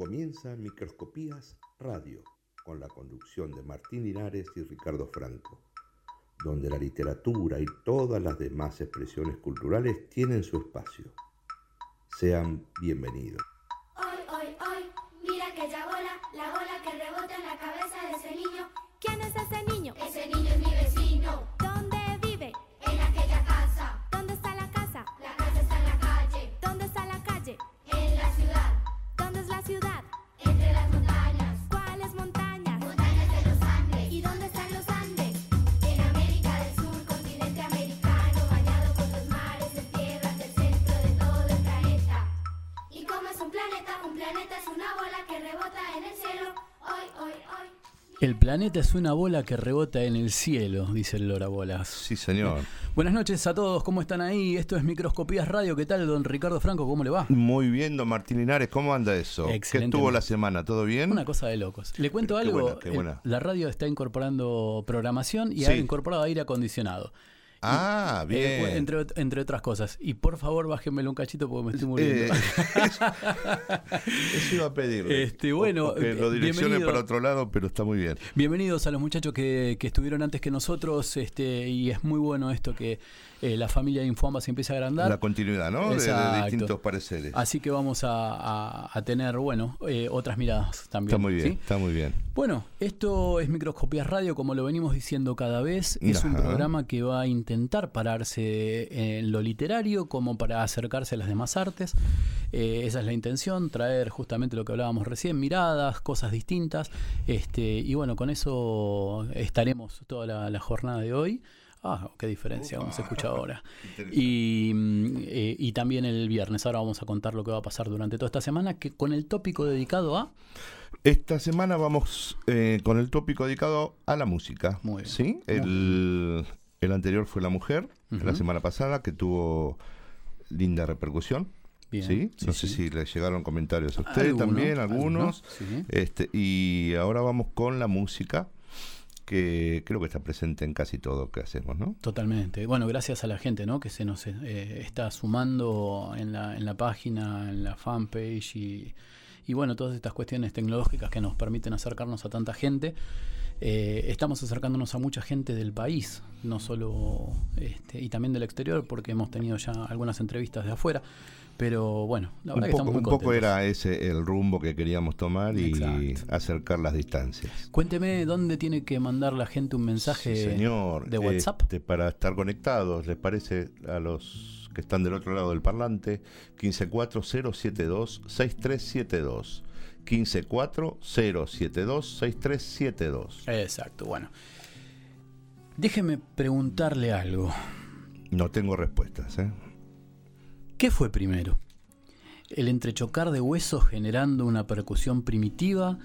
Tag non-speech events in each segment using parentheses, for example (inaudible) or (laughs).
Comienza Microscopías Radio, con la conducción de Martín Linares y Ricardo Franco, donde la literatura y todas las demás expresiones culturales tienen su espacio. Sean bienvenidos. Planeta es una bola que rebota en el cielo, dice el Lora Bolas. Sí, señor. Buenas noches a todos, ¿cómo están ahí? Esto es Microscopías Radio, ¿qué tal, don Ricardo Franco? ¿Cómo le va? Muy bien, don Martín Linares, ¿cómo anda eso? ¿Qué Excelente. estuvo la semana? ¿Todo bien? Una cosa de locos. Le cuento Qué algo, buena, qué el- buena. la radio está incorporando programación y Sí. ha incorporado aire acondicionado. Ah, Eh, bien. entre, entre otras cosas. Y por favor, bájenmelo un cachito porque me estoy muriendo. Eh, (laughs) eso iba a pedirle. Este, bueno, O- que eh, lo direccione bienvenido. para otro lado, pero está muy bien. Bienvenidos a los muchachos que, que estuvieron antes que nosotros, este, y es muy bueno esto que eh, la familia de Infoamba se empieza a agrandar. La continuidad, ¿no? De- distintos pareceres. Así que vamos a, a- a tener, bueno, eh, otras miradas también. Está muy bien, ¿sí? está muy bien. Bueno, esto es Microscopías Radio, como lo venimos diciendo cada vez. Es un programa que va a intentar pararse en lo literario como para acercarse a las demás artes. Eh, esa es la intención, traer justamente lo que hablábamos recién, miradas, cosas distintas. Este, y bueno, con eso estaremos toda la, la jornada de hoy. Ah, qué diferencia, se escucha ahora. (laughs) Y, eh, y también el viernes. Ahora vamos a contar lo que va a pasar durante toda esta semana, que con el tópico dedicado a... Esta semana vamos eh, con el tópico dedicado a la música. Muy bien. ¿sí? El, el anterior fue la mujer, la semana pasada, que tuvo linda repercusión. Bien, ¿sí? sí, no sé sí. si le llegaron comentarios a usted Algunos, también, algunos. Este, y ahora vamos con la música, que creo que está presente en casi todo lo que hacemos, ¿no? Totalmente. Bueno, gracias a la gente ¿no? que se nos eh, está sumando en la, en la página, en la fanpage y, y bueno, todas estas cuestiones tecnológicas que nos permiten acercarnos a tanta gente. Eh, estamos acercándonos a mucha gente del país, no solo este, y también del exterior, porque hemos tenido ya algunas entrevistas de afuera. Pero bueno, la Un verdad que poco, estamos muy un poco era ese el rumbo que queríamos tomar y Exacto. acercar las distancias. Cuénteme dónde tiene que mandar la gente un mensaje Sí, señor. de Este, WhatsApp. para estar conectados, ¿les parece a los que están del otro lado del parlante? 154072-6372. 154072-6372. Exacto, bueno. Déjeme preguntarle algo. No tengo respuestas, ¿eh? ¿Qué fue primero? ¿El entrechocar de huesos generando una percusión primitiva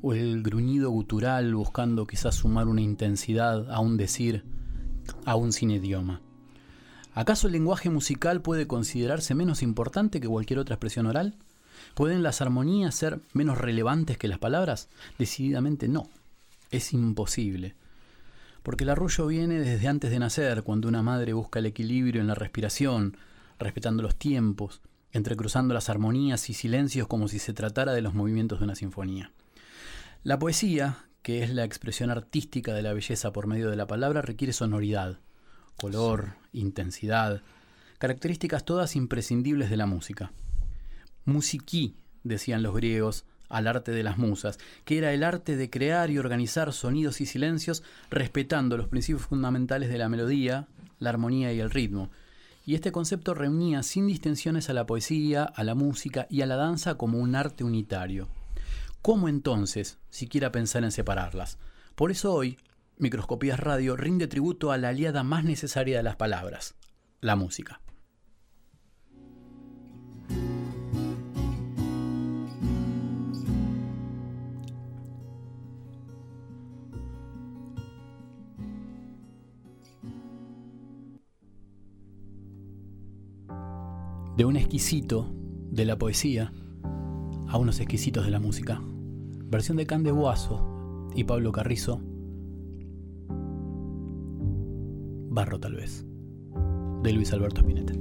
o el gruñido gutural buscando quizás sumar una intensidad a un decir aún sin idioma? ¿Acaso el lenguaje musical puede considerarse menos importante que cualquier otra expresión oral? ¿Pueden las armonías ser menos relevantes que las palabras? Decididamente no. Es imposible. Porque el arrullo viene desde antes de nacer, cuando una madre busca el equilibrio en la respiración, respetando los tiempos, entrecruzando las armonías y silencios como si se tratara de los movimientos de una sinfonía. La poesía, que es la expresión artística de la belleza por medio de la palabra, requiere sonoridad, color, intensidad, características todas imprescindibles de la música. Musiquí, decían los griegos, al arte de las musas, que era el arte de crear y organizar sonidos y silencios respetando los principios fundamentales de la melodía, la armonía y el ritmo. Y este concepto reunía sin distinciones a la poesía, a la música y a la danza como un arte unitario. ¿Cómo entonces siquiera pensar en separarlas? Por eso hoy, Microscopías Radio rinde tributo a la aliada más necesaria de las palabras, la música. De un exquisito de la poesía a unos exquisitos de la música. Versión de Can de Boazo y Pablo Carrizo. Barro tal vez. De Luis Alberto Spinetta.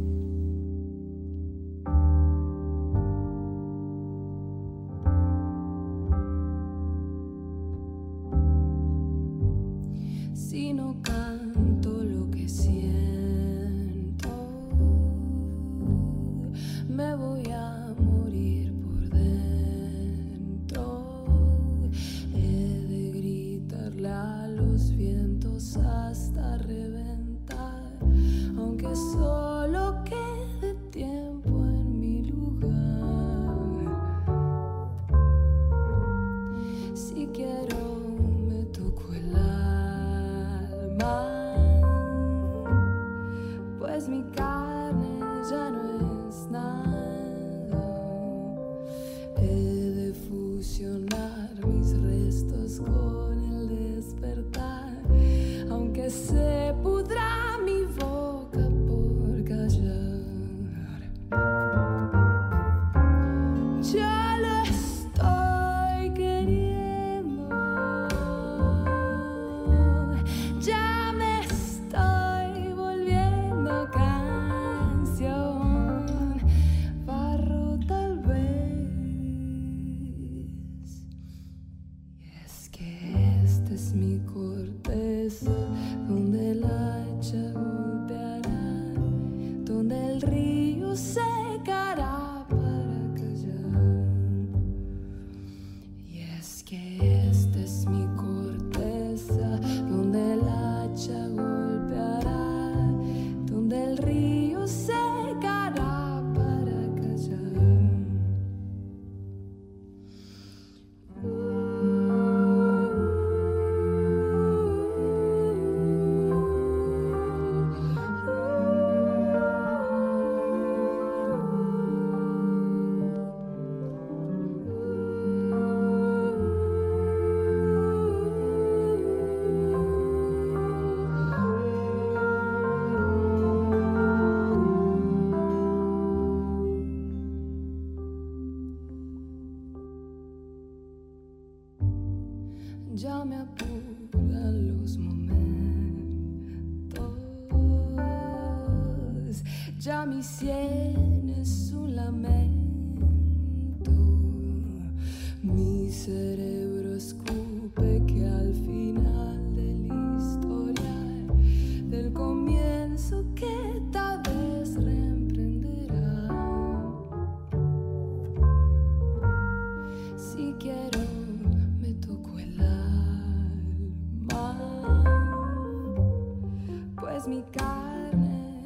Mi sien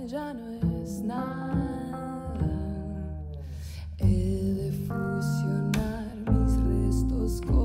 ya no es nada. He de fusionar mis restos con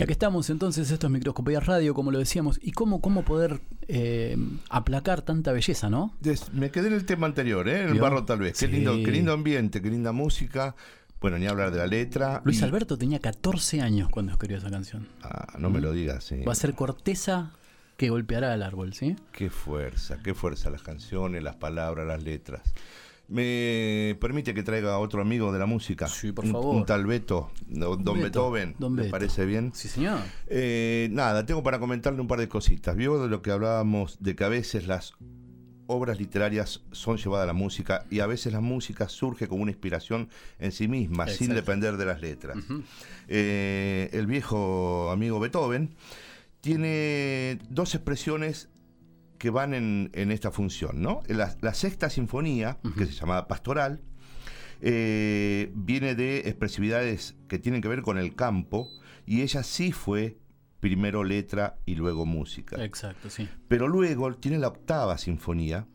Y aquí estamos entonces, esto es Microscopía Radio, como lo decíamos, y cómo, cómo poder eh, aplacar tanta belleza, ¿no? Me quedé en el tema anterior, ¿eh? en el barro tal vez. Qué, lindo, qué lindo ambiente, qué linda música. Bueno, ni hablar de la letra. Luis Y- Alberto tenía 14 años cuando escribió esa canción. Ah, no me lo digas, sí. Va a ser corteza que golpeará el árbol, ¿sí? Qué fuerza, qué fuerza las canciones, las palabras, las letras. ¿Me permite que traiga a otro amigo de la música? Sí, por Un- favor. Un, tal Beto, Don Beto, Beethoven. Don ¿Me parece bien? Sí, señor. Eh, nada, tengo para comentarle un par de cositas. Vio de lo que hablábamos de que a veces las obras literarias son llevadas a la música y a veces la música surge como una inspiración en sí misma, sin depender de las letras. Eh, el viejo amigo Beethoven tiene dos expresiones que van en, en esta función, ¿no? La, la sexta sinfonía, que se llama Pastoral, eh, viene de expresividades que tienen que ver con el campo y ella sí fue primero letra y luego música. Exacto, sí. Pero luego tiene la octava sinfonía,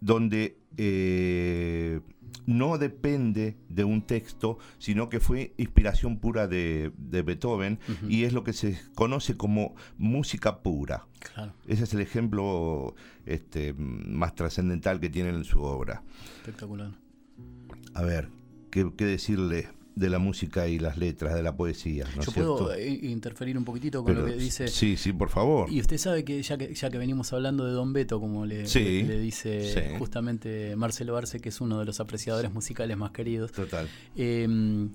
donde eh, no depende de un texto, sino que fue inspiración pura de, de Beethoven y es lo que se conoce como música pura. Claro, Ese es el ejemplo este, más trascendental que tiene en su obra. espectacular. A ver, ¿qué, qué decirle de la música y las letras, de la poesía? ¿no Yo puedo eh, interferir un poquitito con Pero- lo que dice. Sí, sí, por favor. Y usted sabe que ya que ya que venimos hablando de Don Beto, como le, Sí, le dice sí. justamente Marcelo Arce, que es uno de los apreciadores musicales más queridos, Total. eh,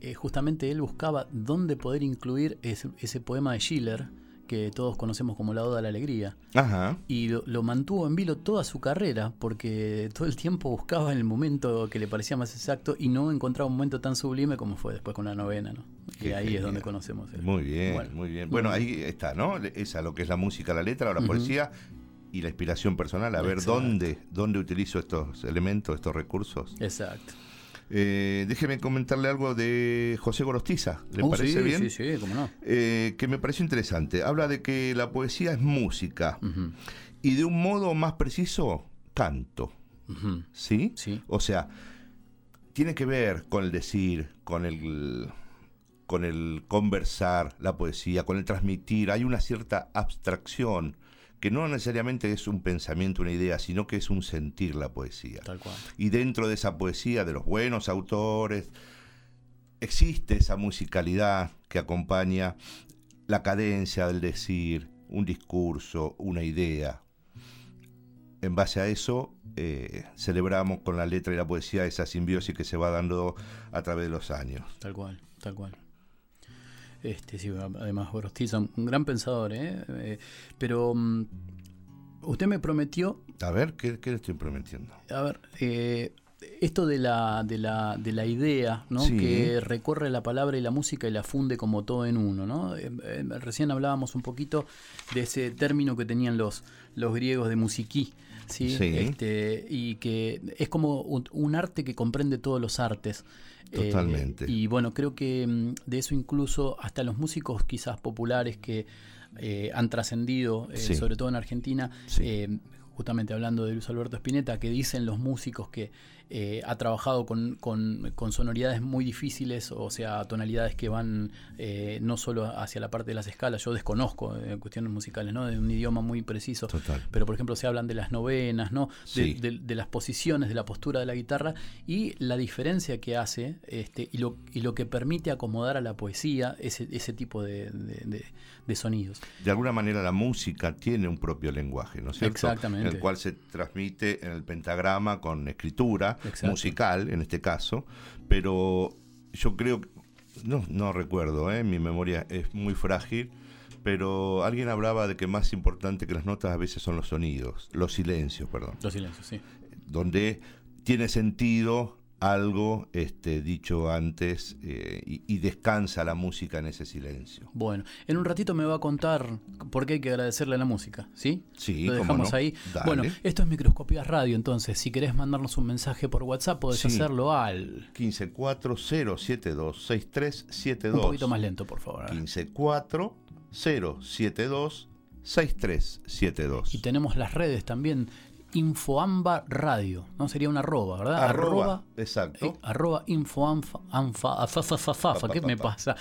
eh, justamente él buscaba dónde poder incluir ese, ese poema de Schiller, que todos conocemos como La Oda a la Alegría. Ajá. Y lo, lo mantuvo en vilo toda su carrera, porque todo el tiempo buscaba el momento que le parecía más exacto y no encontraba un momento tan sublime como fue después con la novena, ¿no? Y Qué ahí es donde conocemos el- Muy bien, Bueno. muy bien. Bueno, ahí está, ¿no? Esa, lo que es la música, la letra, la Ujú. poesía y la inspiración personal. A ver Exacto. dónde, dónde utilizo estos elementos, estos recursos. Exacto. Eh, déjeme comentarle algo de José Gorostiza. ¿Le Uh, parece sí, bien? Sí, sí, cómo no. Eh, que me pareció interesante. Habla de que la poesía es música y de un modo más preciso, canto. ¿Sí? Sí. O sea, tiene que ver con el decir, con el con el conversar, la poesía, con el transmitir. Hay una cierta abstracción que no necesariamente es un pensamiento, una idea, sino que es un sentir la poesía. Tal cual. Y dentro de esa poesía de los buenos autores existe esa musicalidad que acompaña la cadencia del decir, un discurso, una idea. En base a eso, eh, celebramos con la letra y la poesía esa simbiosis que se va dando a través de los años. Tal cual, tal cual. Este, sí, además Gorostiza, un gran pensador, ¿eh? Eh, pero mm, usted me prometió, A ver, ¿qué, qué le estoy prometiendo? a ver, eh, esto de la, de la, de la idea, ¿no? Sí. Que recorre la palabra y la música y la funde como todo en uno, ¿no? Eh, eh, recién hablábamos un poquito de ese término que tenían los, los griegos de musiquí. ¿sí? Sí. Este, y que es como un, un arte que comprende todos los artes. Eh, Totalmente. y bueno, creo que mm, de eso incluso hasta los músicos quizás populares que eh, han trascendido, eh, Sí. sobre todo en Argentina, eh, justamente hablando de Luis Alberto Spinetta, que dicen los músicos que eh, ha trabajado con, con- con sonoridades muy difíciles, o sea, tonalidades que van eh, no solo hacia la parte de las escalas, yo desconozco eh, cuestiones musicales, ¿no? De un idioma muy preciso. Total. Pero por ejemplo se hablan de las novenas, ¿no? De, Sí. de- de las posiciones, de la postura de la guitarra y la diferencia que hace este, y, lo, y lo que permite acomodar a la poesía ese, ese tipo de, de- de- de sonidos. De alguna manera la música tiene un propio lenguaje, ¿no es cierto? Exactamente. En el cual se transmite en el pentagrama con escritura Exacto. musical, en este caso, pero yo creo, no, no recuerdo, ¿eh? mi memoria es muy frágil, pero alguien hablaba de que más importante que las notas a veces son los sonidos, los silencios, perdón, Los silencios, sí. donde tiene sentido algo este, dicho antes eh, y, y descansa la música en ese silencio. Bueno, en un ratito me va a contar por qué hay que agradecerle a la música, ¿sí? Sí, Lo dejamos no. ahí. Dale. Bueno, esto es Microscopías Radio, entonces, si querés mandarnos un mensaje por WhatsApp, podés Sí. hacerlo al... 154-072-6372. Un poquito más lento, por favor. 154-072-6372. Y tenemos las redes también. Infoamba Radio, ¿no? Sería una arroba, ¿verdad? Arroba, exacto. eh, arroba anfa, fa, fa, fa, ¿qué me pasa?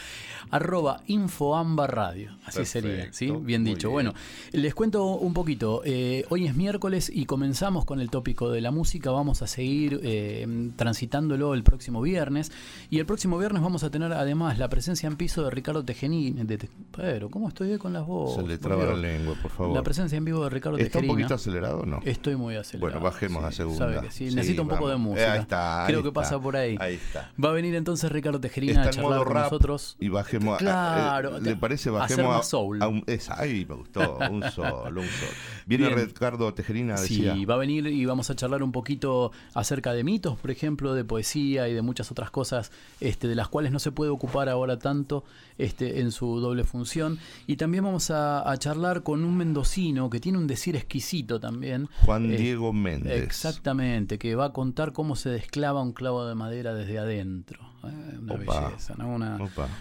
Arroba infoamba radio, así sería, ¿sí? Bien dicho. bien. Bueno, les cuento un poquito. eh, hoy es miércoles y comenzamos con el tópico de la música. Vamos a seguir eh, transitándolo el próximo viernes. Y el próximo viernes vamos a tener además la presencia en piso de Ricardo Tejerini. De, Te- pero, ¿cómo estoy hoy con las voces? Se le traba la lengua, por favor. La presencia en vivo de Ricardo ¿Está un poquito acelerado o no? Estoy muy acelerado. Bueno, bajemos sí, a segunda. sabe que sí, Sí, necesito un poco de música. Eh, ahí está, Creo ahí que está. pasa por ahí. Ahí está. Va a venir entonces Ricardo Tejerina Está a charlar con nosotros. y bajemos a- Claro, eh, ¿Le parece? Bajemos a, soul. a un. esa, ay, me gustó. Un (laughs) sol, un sol. Viene Bien. Ricardo Tejerina, Sí, decía. va a venir y vamos a charlar un poquito acerca de mitos, por ejemplo, de poesía y de muchas otras cosas este, de las cuales no se puede ocupar ahora tanto este, en su doble función. Y también vamos a, a charlar con un mendocino que tiene un decir exquisito también. Juan Eh, Diego Méndez. Exactamente, que va a contar cómo se desclava un clavo de madera desde adentro. Eh, una Opa. belleza, ¿no? Una-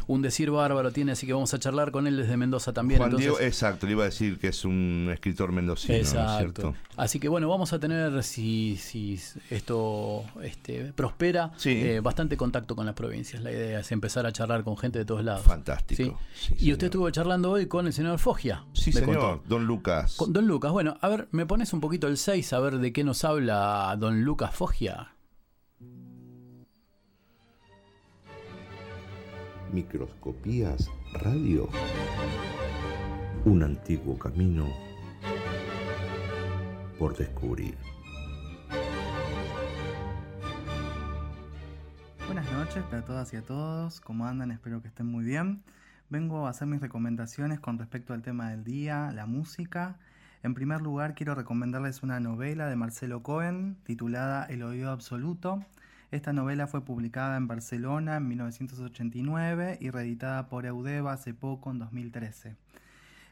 un decir bárbaro tiene, así que vamos a charlar con él desde Mendoza también. Juan entonces- Diego, exacto, le iba a decir que es un escritor mendocino, ¿no es Exacto. cierto? Así que bueno, vamos a tener, si, si esto este, prospera, Sí. eh, bastante contacto con las provincias. La idea es empezar a charlar con gente de todos lados. Fantástico. Sí. Sí, y señor. usted estuvo charlando hoy con el señor Foggia. Sí, señor, contó. don Lucas. Con Don Lucas, bueno, a ver, ¿me pones un poquito el 6 a ver de qué nos habla Don Lucas Foggia? Microscopías Radio. Un antiguo camino por descubrir. Buenas noches para todas y a todos, ¿cómo andan? Espero que estén muy bien. Vengo a hacer mis recomendaciones con respecto al tema del día, la música. En primer lugar, quiero recomendarles una novela de Marcelo Cohen titulada El oído absoluto. Esta novela fue publicada en Barcelona en 1989 y reeditada por Eudeva hace poco, en 2013.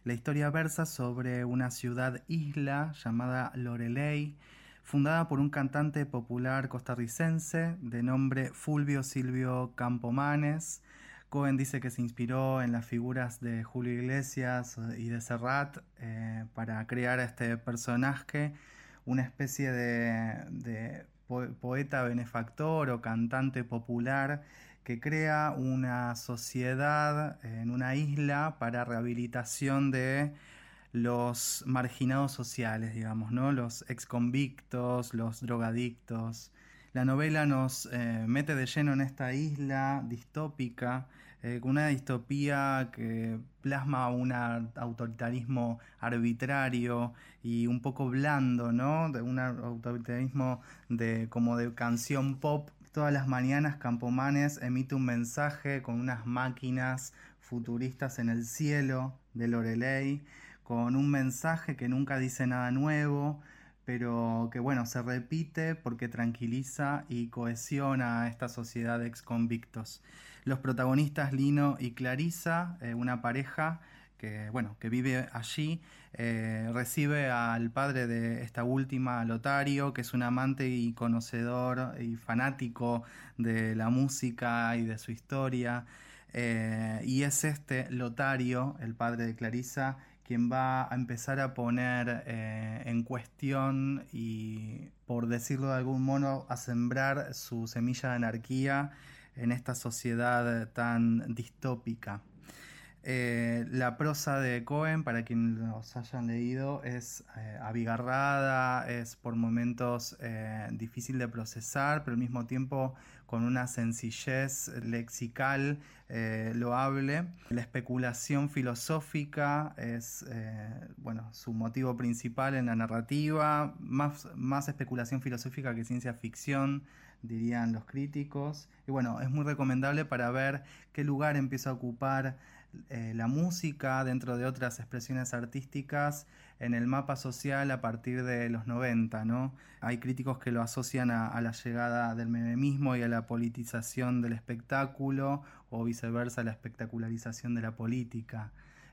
La historia versa sobre una ciudad isla llamada Loreley, fundada por un cantante popular costarricense de nombre Fulvio Silvio Campomanes. Cohen dice que se inspiró en las figuras de Julio Iglesias y de Serrat eh, para crear a este personaje, una especie de, de poeta benefactor o cantante popular que crea una sociedad en una isla para rehabilitación de los marginados sociales, digamos, ¿no? Los exconvictos, los drogadictos. La novela nos eh, mete de lleno en esta isla distópica, eh, una distopía que plasma un ar- autoritarismo arbitrario y un poco blando, ¿no? De un ar- autoritarismo de, como de canción pop. Todas las mañanas Campomanes emite un mensaje con unas máquinas futuristas en el cielo de Loreley, con un mensaje que nunca dice nada nuevo, pero que bueno, se repite porque tranquiliza y cohesiona a esta sociedad de exconvictos. Los protagonistas Lino y Clarisa, eh, una pareja que bueno, que vive allí, eh, recibe al padre de esta última, Lotario, que es un amante y conocedor y fanático de la música y de su historia. Eh, y es este Lotario, el padre de Clarisa, quien va a empezar a poner en cuestión y, por decirlo de algún modo, a sembrar su semilla de anarquía en esta sociedad tan distópica. Eh, la prosa de Cohen, para quienes los hayan leído, es eh, abigarrada, es por momentos eh, difícil de procesar, pero al mismo tiempo con una sencillez lexical loable. La especulación filosófica es bueno, su motivo principal en la narrativa, más, más especulación filosófica que ciencia ficción, dirían los críticos. Y bueno, es muy recomendable para ver qué lugar empieza a ocupar eh, la música dentro de otras expresiones artísticas en el mapa social a partir de los 90, ¿no? Hay críticos que lo asocian a, la llegada del mememismo y a la politización del espectáculo o viceversa a la espectacularización de la política.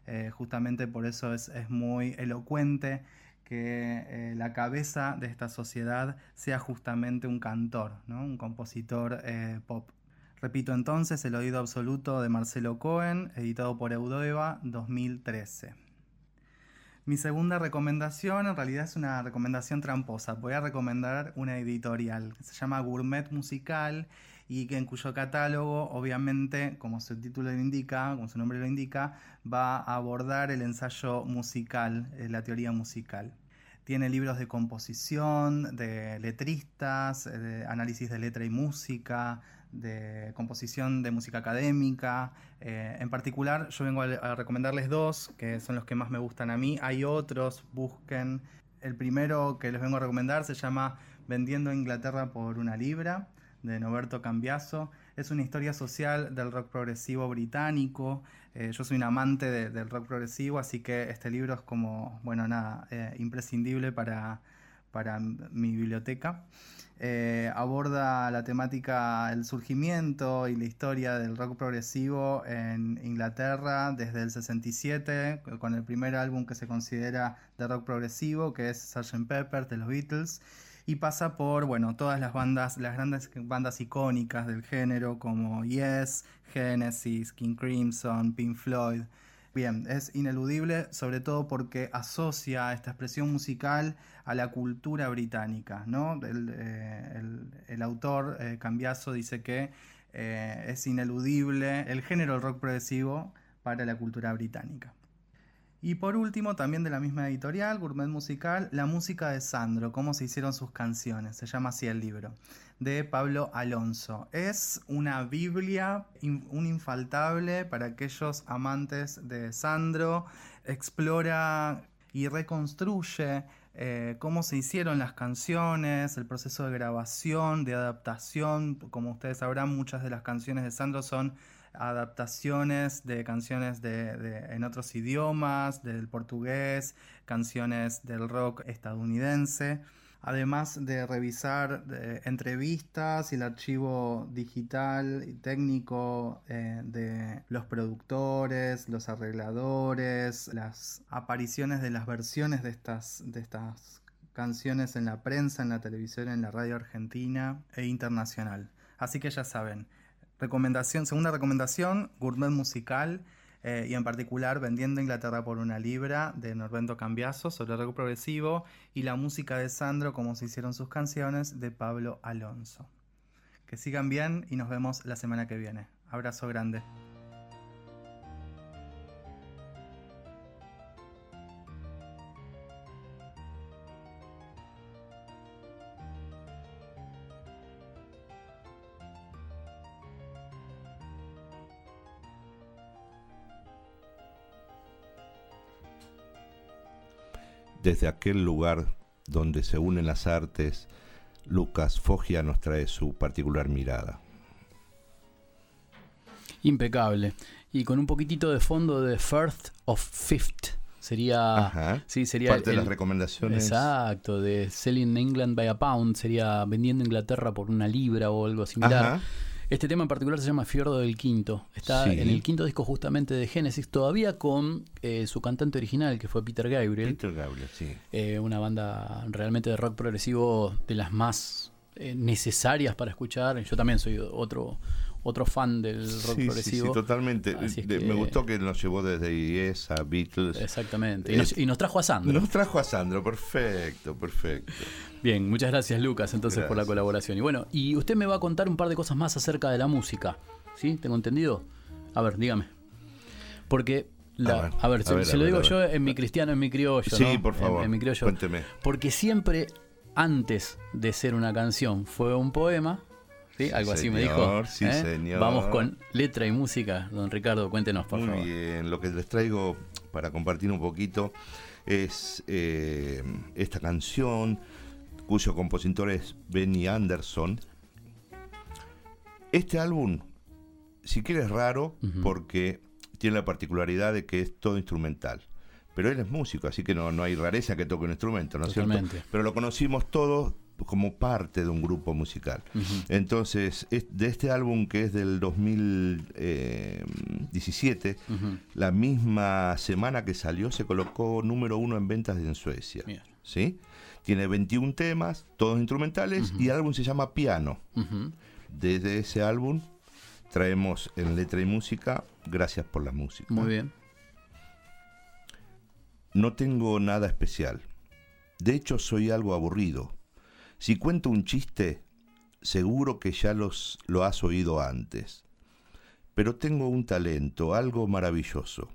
Eh, justamente por eso es, es muy elocuente que eh, la cabeza de esta sociedad sea justamente un cantor, ¿no? un compositor eh, pop. Repito entonces, El oído absoluto de Marcelo Cohen, editado por Eudeva, 2013. Mi segunda recomendación en realidad es una recomendación tramposa. Voy a recomendar una editorial que se llama Gourmet Musical y que en cuyo catálogo, obviamente, como su título lo indica, como su nombre lo indica, va a abordar el ensayo musical, eh, la teoría musical. Tiene libros de composición, de letristas, eh, de análisis de letra y música, de composición de música académica. Eh, en particular, yo vengo a, recomendarles dos, que son los que más me gustan a mí. Hay otros, busquen. El primero que les vengo a recomendar se llama Vendiendo Inglaterra por una libra, de Noberto Cambiaso. Es una historia social del rock progresivo británico. Eh, yo soy un amante de, del rock progresivo, así que este libro es como, bueno, nada, eh, imprescindible para, para mi biblioteca. Eh, aborda la temática, el surgimiento y la historia del rock progresivo en Inglaterra desde el 67, con el primer álbum que se considera de rock progresivo, que es Sgt. Pepper de los Beatles. Y pasa por, bueno, todas las bandas, las grandes bandas icónicas del género como Yes, Genesis, King Crimson, Pink Floyd. Bien, es ineludible sobre todo porque asocia esta expresión musical a la cultura británica, ¿no? El, eh, autor eh, Cambiaso dice que eh, es ineludible el género rock progresivo para la cultura británica. Y por último, también de la misma editorial, Gourmet Musical, La música de Sandro, cómo se hicieron sus canciones, se llama así el libro, de Pablo Alonso. Es una Biblia, un infaltable para aquellos amantes de Sandro, explora y reconstruye eh, cómo se hicieron las canciones, el proceso de grabación, de adaptación. Como ustedes sabrán, muchas de las canciones de Sandro son adaptaciones de canciones de, en otros idiomas, del portugués, canciones del rock estadounidense, además de revisar entrevistas y el archivo digital y técnico eh, de los productores, los arregladores, las apariciones de las versiones de estas, de estas canciones en la prensa, en la televisión, en la radio argentina e internacional. Así que ya saben, Recomendación, segunda recomendación, Gourmet Musical eh, y en particular Vendiendo Inglaterra por una libra de Norberto Cambiaso sobre rock progresivo y la música de Sandro, como se hicieron sus canciones, de Pablo Alonso. Que sigan bien y nos vemos la semana que viene. Abrazo grande. Desde aquel lugar donde se unen las artes, Lucas Foggia nos trae su particular mirada. Impecable. Y con un poquitito de fondo de First of Fifth. Sería, sí, sería parte de las recomendaciones. Exacto, de Selling England by a Pound, sería vendiendo Inglaterra por una libra o algo similar. Este tema en particular se llama Fiordo del Quinto. Está en el quinto disco justamente de Genesis, todavía con eh, su cantante original, que fue Peter Gabriel. Peter Gabriel, sí. Eh, una banda realmente de rock progresivo de las más eh, necesarias para escuchar. Yo también soy otro otro fan del rock progresivo. Sí, totalmente. Me gustó que nos llevó desde Yes a Beatles. Exactamente. Y nos, trajo a Sandro. Nos trajo a Sandro, perfecto, perfecto. Bien, muchas gracias Lucas entonces por la colaboración. Y bueno, y usted me va a contar un par de cosas más acerca de la música. ¿Sí? ¿Tengo entendido? A ver, dígame. Porque a ver, se, lo digo yo en mi cristiano, en mi criollo. Sí, por favor. En, mi criollo. Cuénteme. Porque siempre antes de ser una canción fue un poema algo así me dijo. Sí, ¿eh? señor. Vamos con letra y música. Don Ricardo, cuéntenos, por favor. Muy bien, lo que les traigo para compartir un poquito es eh, esta canción cuyo compositor es Benny Anderson. Este álbum, si quieres, es raro porque tiene la particularidad de que es todo instrumental. Pero él es músico, así que no, no hay rareza que toque un instrumento, ¿no es cierto? Pero lo conocimos todos como parte de un grupo musical. Entonces, de este álbum que es del 2017, eh, la misma semana que salió se colocó número uno en ventas en Suecia. ¿sí? Tiene 21 temas, todos instrumentales, y el álbum se llama Piano. Desde ese álbum traemos en letra y música Gracias por la música. Muy bien. No tengo nada especial. De hecho, soy algo aburrido si cuento un chiste, seguro que ya los, lo has oído antes. Pero tengo un talento, algo maravilloso,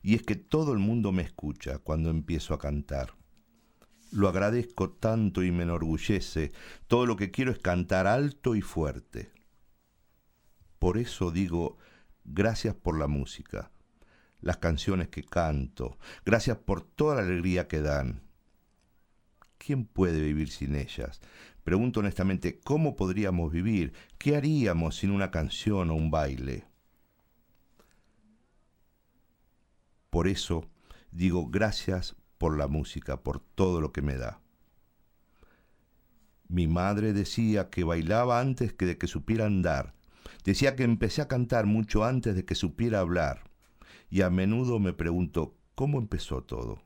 y es que todo el mundo me escucha cuando empiezo a cantar. Lo agradezco tanto y me enorgullece, todo lo que quiero es cantar alto y fuerte. Por eso digo, gracias por la música, las canciones que canto, gracias por toda la alegría que dan, ¿Quién puede vivir sin ellas? Pregunto honestamente, ¿cómo podríamos vivir? ¿Qué haríamos sin una canción o un baile? Por eso digo gracias por la música, por todo lo que me da. Mi madre decía que bailaba antes que de que supiera andar. Decía que empecé a cantar mucho antes de que supiera hablar. Y a menudo me pregunto, ¿cómo empezó todo?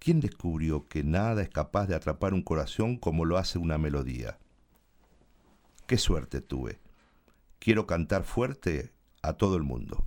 ¿Quién descubrió que nada es capaz de atrapar un corazón como lo hace una melodía? Qué suerte tuve. Quiero cantar fuerte a todo el mundo.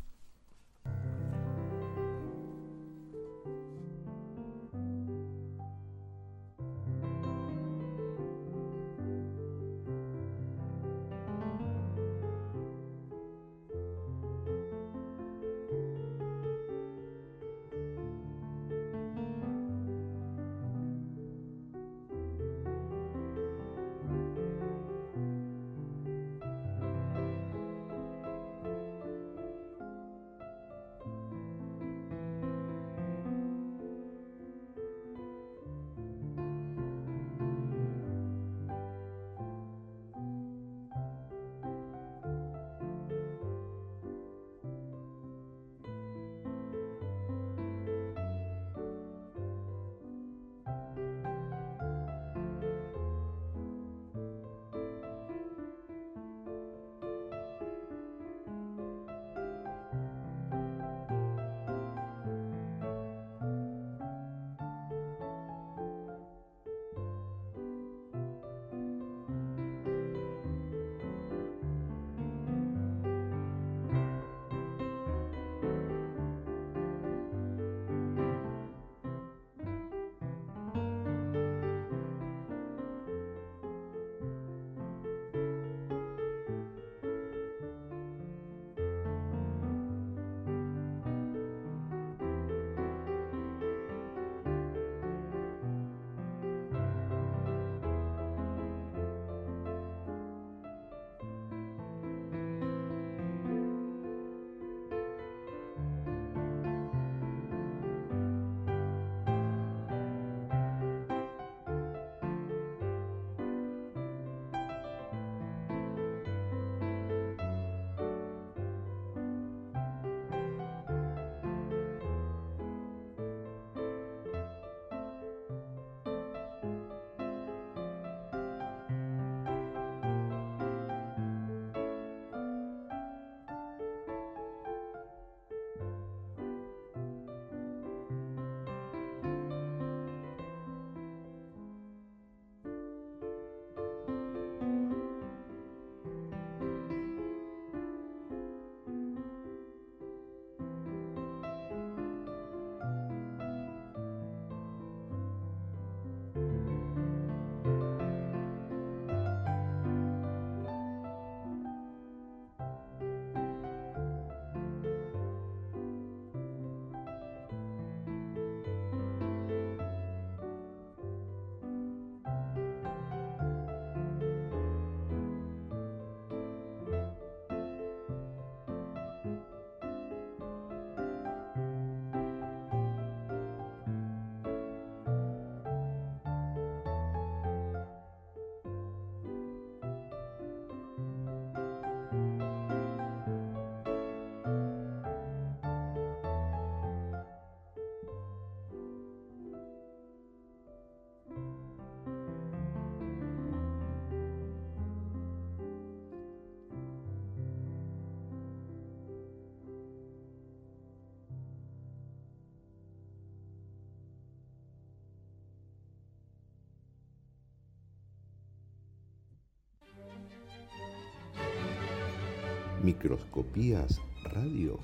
Microscopías Radio.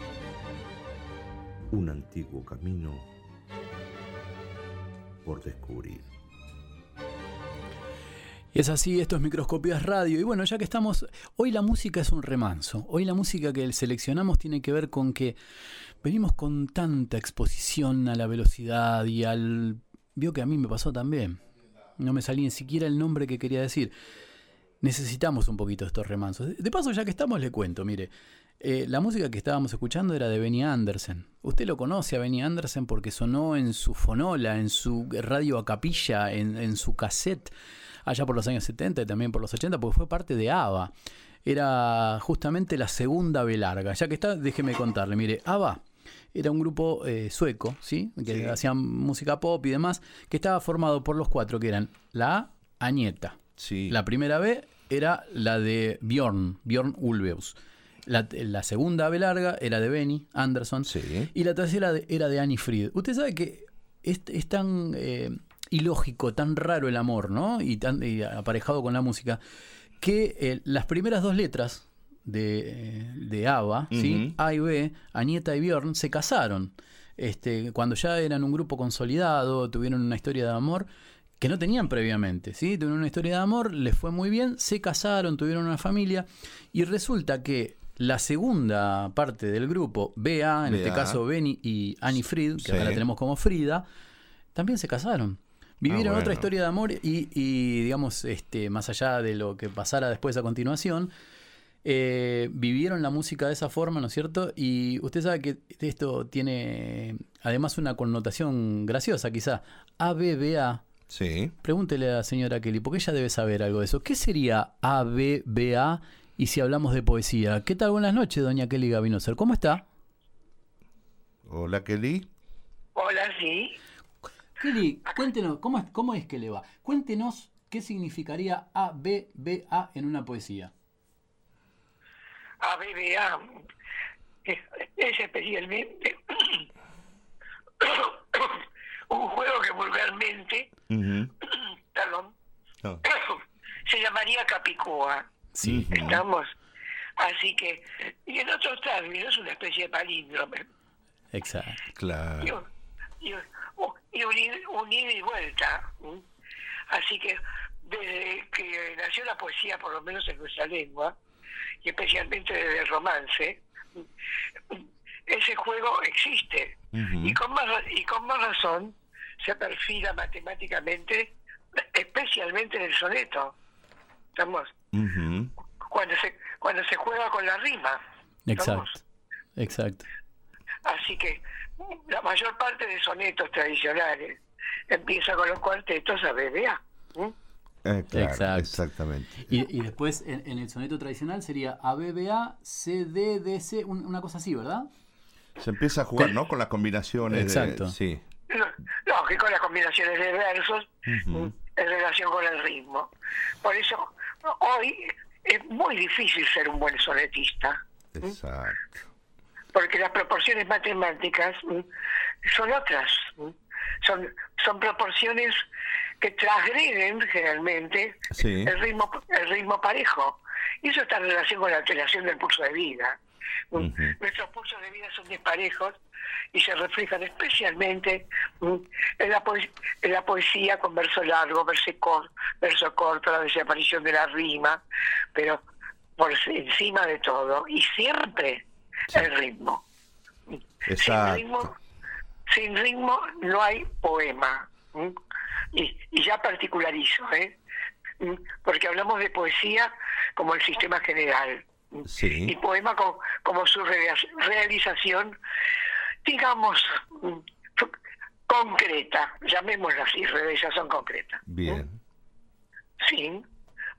Un antiguo camino por descubrir. Y es así, esto es Microscopías Radio. Y bueno, ya que estamos, hoy la música es un remanso. Hoy la música que seleccionamos tiene que ver con que venimos con tanta exposición a la velocidad y al... Vio que a mí me pasó también. No me salía ni siquiera el nombre que quería decir necesitamos un poquito estos remansos. De paso, ya que estamos, le cuento, mire, eh, la música que estábamos escuchando era de Benny Anderson. Usted lo conoce a Benny Anderson porque sonó en su fonola, en su radio a capilla, en, su cassette, allá por los años 70 y también por los 80, porque fue parte de ABBA. Era justamente la segunda B larga. Ya que está, déjeme contarle, mire, ABBA era un grupo eh, sueco, ¿sí? Que hacían música pop y demás, que estaba formado por los cuatro, que eran la A, Añeta, la primera B era la de Bjorn, Bjorn Ulveus. La, segunda B larga era de Benny Anderson. Y la tercera era de Annie Fried. Usted sabe que es, es tan eh, ilógico, tan raro el amor, ¿no? Y tan y aparejado con la música, que eh, las primeras dos letras de, eh, de ABBA, ¿sí? A y B, Anieta y Bjorn, se casaron. Este, cuando ya eran un grupo consolidado, tuvieron una historia de amor que no tenían previamente, ¿sí? Tuvieron una historia de amor, les fue muy bien, se casaron, tuvieron una familia y resulta que la segunda parte del grupo, BA, en este caso Benny y Annie Fried, que Sí. acá la tenemos como Frida, también se casaron. Vivieron Ah, otra historia de amor y, y, digamos, este, más allá de lo que pasara después a continuación, eh, vivieron la música de esa forma, ¿no es cierto? Y usted sabe que esto tiene además una connotación graciosa, quizá. ABBA. Sí. Pregúntele a la señora Kelly, porque ella debe saber algo de eso. ¿Qué sería ABBA y si hablamos de poesía? ¿Qué tal? Buenas noches, doña Kelly Gavinoser. ¿Cómo está? Hola, Kelly. Hola, sí. Kelly, cuéntenos, ¿cómo es, ¿cómo es que le va? Cuéntenos qué significaría ABBA en una poesía. ABBA es, es especialmente (clears throat) (coughs) un juego que vulgarmente, (clears throat) perdón, No. (clears throat) se llamaría Capicúa. Sí. ¿Estamos? Así que, y en otros términos, una especie de palíndrome. Exacto. Y, Claro. un- y un- y un, id- un ida y vuelta. Así que desde que nació la poesía, por lo menos en nuestra lengua, y especialmente desde el romance. Ese juego existe. Y con más y con más razón se perfila matemáticamente, especialmente en el soneto. ¿Estamos? Cuando se, cuando se juega con la rima. ¿estamos? Exacto. Exacto. Así que la mayor parte de sonetos tradicionales empieza con los cuartetos a BBA. ¿m? Eh, claro, Exacto. exactamente. Y, y después en, en el soneto tradicional sería ABBA, CDDC, un- una cosa así, ¿verdad? Se empieza a jugar, ¿no? Con las combinaciones. de- Exacto. sí. Lo- Lógico, las combinaciones de versos Ujú. ¿m? en relación con el ritmo. Por eso hoy es muy difícil ser un buen sonetista. Exacto. porque las proporciones matemáticas son otras. Son, son proporciones que transgreden generalmente Sí. el ritmo el ritmo parejo. Y eso está en relación con la alteración del pulso de vida. Nuestros pulsos de vida son disparejos y se reflejan especialmente ¿m? en la, poes- en la poesía con verso largo, verso, cor- verso corto, la desaparición de la rima, pero por encima de todo, y siempre el ritmo. Sin ritmo, sin ritmo no hay poema. ¿m? Y, y ya particularizo, ¿eh? ¿m? porque hablamos de poesía como el sistema general. Sí. Y poema co- como, su rea- realización, digamos, ¿m? fu- concreta, llamémosla así, realización concreta. Bien. Sí.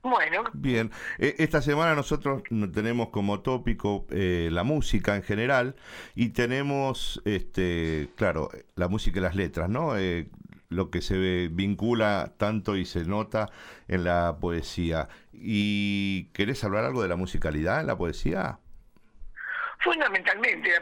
Bueno, Bien, Eh, esta semana nosotros no- tenemos como tópico eh, la música en general y tenemos, este, claro, la música y las letras, ¿no? Eh, lo que se vincula tanto y se nota en la poesía. ¿Y querés hablar algo de la musicalidad en la poesía? fundamentalmente, la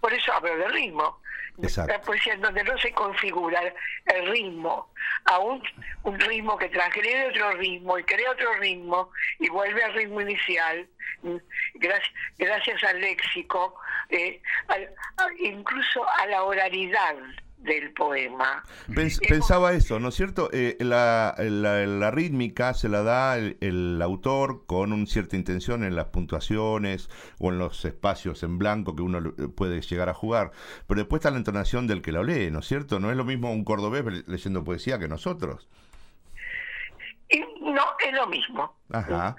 por eso hablo de ritmo. Exacto. La poesía en donde no se configura el ritmo a un, un ritmo que transgrede otro ritmo y crea otro ritmo y vuelve al ritmo inicial, gracias, gracias al léxico, eh, al- incluso a la oralidad del poema. Pens- Eh, pensaba eso, ¿no es cierto? Eh, la, la- la rítmica se la da el, el autor con una cierta intención en las puntuaciones o en los espacios en blanco que uno le- puede llegar a jugar, pero después está la entonación del que lo lee, ¿no es cierto? No es lo mismo un cordobés le- leyendo poesía que nosotros. Y no, es lo mismo. Ajá,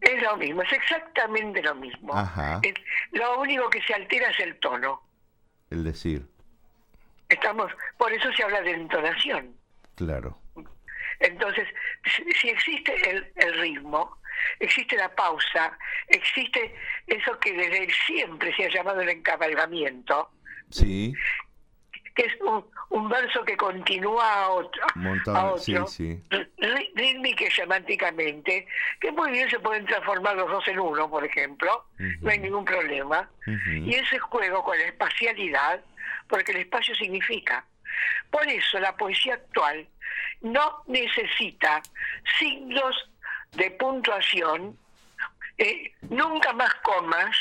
Es lo mismo, es exactamente lo mismo. Ajá. Es- lo único que se altera es el tono. el decir, Estamos, por eso se habla de entonación. claro. Entonces, si, existe el, el ritmo, existe la pausa, existe eso que desde siempre se ha llamado el encabalgamiento, Sí, que es un, un verso que continúa a otro, Montón- a otro sí, sí. rí- rítmica y semánticamente, que muy bien se pueden transformar los dos en uno, por ejemplo, no hay ningún problema. Y ese juego con la espacialidad, porque el espacio significa Por eso la poesía actual no necesita signos de puntuación, eh, nunca más comas,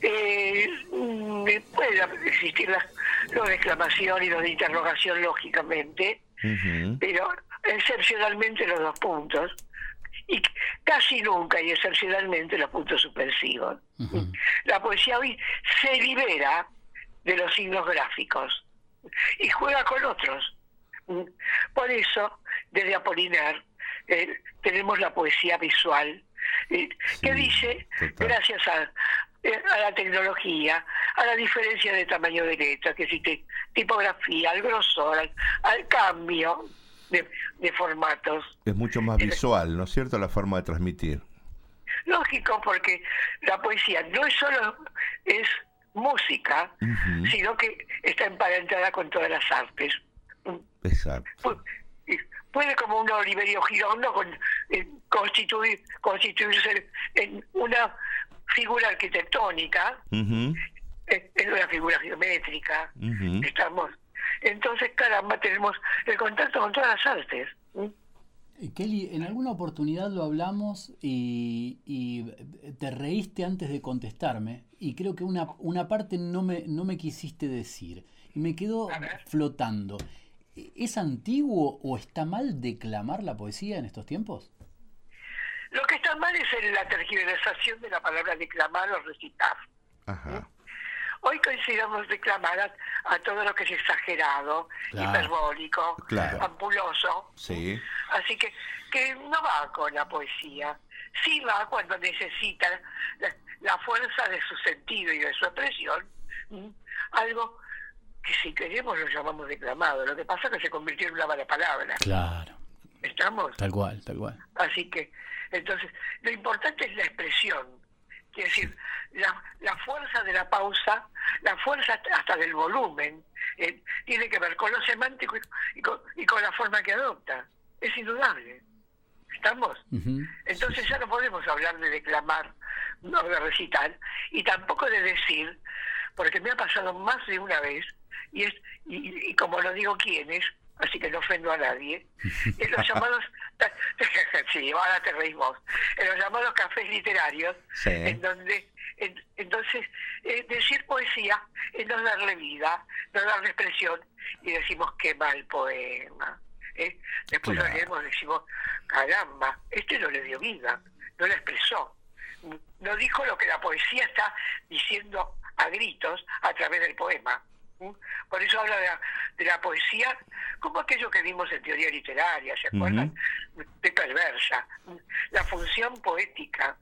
eh, mm, puede existir la, los de exclamación y los de interrogación, lógicamente, pero excepcionalmente los dos puntos y casi nunca y excepcionalmente los puntos suspensivos. La poesía hoy se libera de los signos gráficos y juega con otros. Por eso, desde Apolinar, eh, tenemos la poesía visual, eh, que dice, total. gracias a, eh, a la tecnología, a la diferencia de tamaño de letra, que existe tipografía, al grosor, al, al cambio de, de formatos. Es mucho más visual, ¿no es cierto? La forma de transmitir. Lógico, porque la poesía no es solo es música, sino que está emparentada con todas las artes. Exacto. Pu- Puede como un Oliverio Girondo con, eh, constituir, constituirse en una figura arquitectónica, en una figura geométrica. Estamos. Entonces, caramba, tenemos el contacto con todas las artes. ¿Mm? Eh, Kelly, en alguna oportunidad lo hablamos y, y te reíste antes de contestarme y creo que una, una parte no me, no me quisiste decir y me ver. flotando. ¿Es antiguo o está mal declamar la poesía en estos tiempos? Lo que está mal es en la tergiversación de la palabra declamar o recitar. Ajá. Hoy consideramos declamar a, a todo lo que es exagerado, Claro. hiperbólico, Claro. ampuloso. Sí. Así que, que no va con la poesía. Sí va cuando necesita la, la fuerza de su sentido y de su expresión. Algo que si queremos lo llamamos declamado. Lo que pasa es que se convirtió en una mala palabra. Claro, ¿Estamos? tal cual, tal cual. Así que, entonces, lo importante es la expresión. Quiere decir, la, la fuerza de la pausa, la fuerza hasta- del volumen, eh, tiene que ver con lo semántico y, con, y con la forma que adopta. Es indudable. ¿Estamos? Entonces ya no podemos hablar de declamar, no de recitar, y tampoco de decir, porque me ha pasado más de una vez, y, es, y, y como lo digo quiénes, así que no ofendo a nadie, (laughs) en los llamados, (laughs) sí, ahora te reís vos, en los llamados cafés literarios, Sí. en donde, en- entonces, eh, decir poesía es no darle vida, no darle expresión, y decimos qué mal poema. ¿eh? Después Claro. lo leemos y decimos, caramba, este no le dio vida, no lo expresó. No dijo lo que la poesía está diciendo a gritos a través del poema. Por eso habla de la, de la poesía como aquello que vimos en teoría literaria, ¿se acuerdan? De perversa. La función poética.